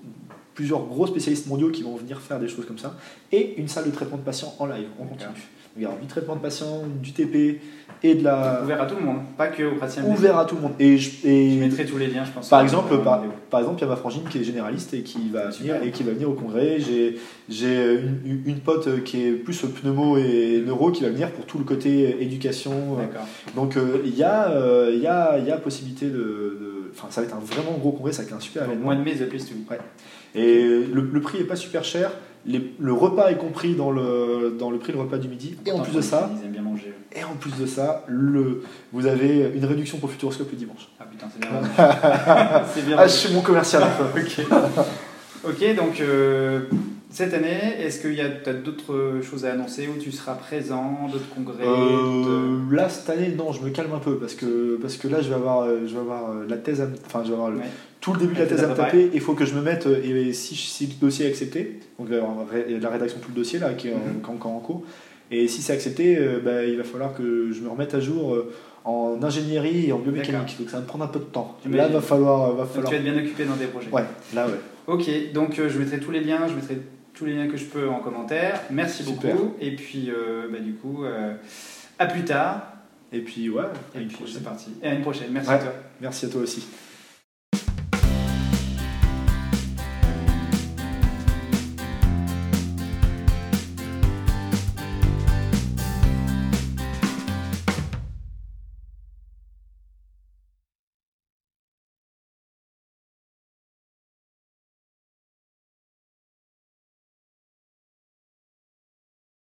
plusieurs gros spécialistes mondiaux qui vont venir faire des choses comme ça. Et une salle de traitement de patients en live, en continu. Il y aura du traitement de patients, du TP et de la. Ouvert à tout le monde, pas que aux praticiens. Ouvert à tout le monde. Et, je- et- Je mettrai tous les liens, je pense. par exemple, par, par exemple, il y a ma frangine qui est généraliste et qui va Super. venir et qui va venir au congrès. J'ai j'ai une, une pote qui est plus pneumo et neuro qui va venir pour tout le côté éducation. D'accord. Donc euh, il y, a, euh, il y, a, il y a possibilité de, Enfin, ça va être un vraiment gros congrès, ça va être un super événement. mois de mai, The Place to Be. Et le, le prix est pas super cher. Les- le repas est compris dans le, dans le prix du repas du midi. Et en plus de ça, Ils aiment bien manger. et en plus de ça, le, vous avez une réduction pour Futuroscope le dimanche. Ah putain, c'est bien. c'est bien. Ah, je suis mon commercial. ok. Ok, donc euh, cette année, est-ce qu'il y a as d'autres choses à annoncer où tu seras présent, d'autres congrès Euh, là cette année non je me calme un peu parce que parce que là je vais avoir euh, je vais avoir euh, la thèse enfin je vais avoir le- Ouais. tout le début de La la thèse à me taper il faut que je me mette et si, si le dossier est accepté donc il y la rédaction de tout le dossier là qui est en- Mhm. encore en cours et si c'est accepté bah, il va falloir que je me remette à jour en ingénierie et en biomécanique donc ça va me prendre un peu de temps là J'imagine. va falloir va Donc, falloir tu vas être bien occupé dans des projets. ouais là ouais Ok, donc euh, je mettrai tous les liens, je mettrai tous les liens que je peux en commentaire. Merci Super. beaucoup. Et puis, euh, bah, du coup, euh, à plus tard. et puis ouais à Et une puis, prochaine. c'est parti. Et à une prochaine. Merci Ouais. à toi. merci à toi aussi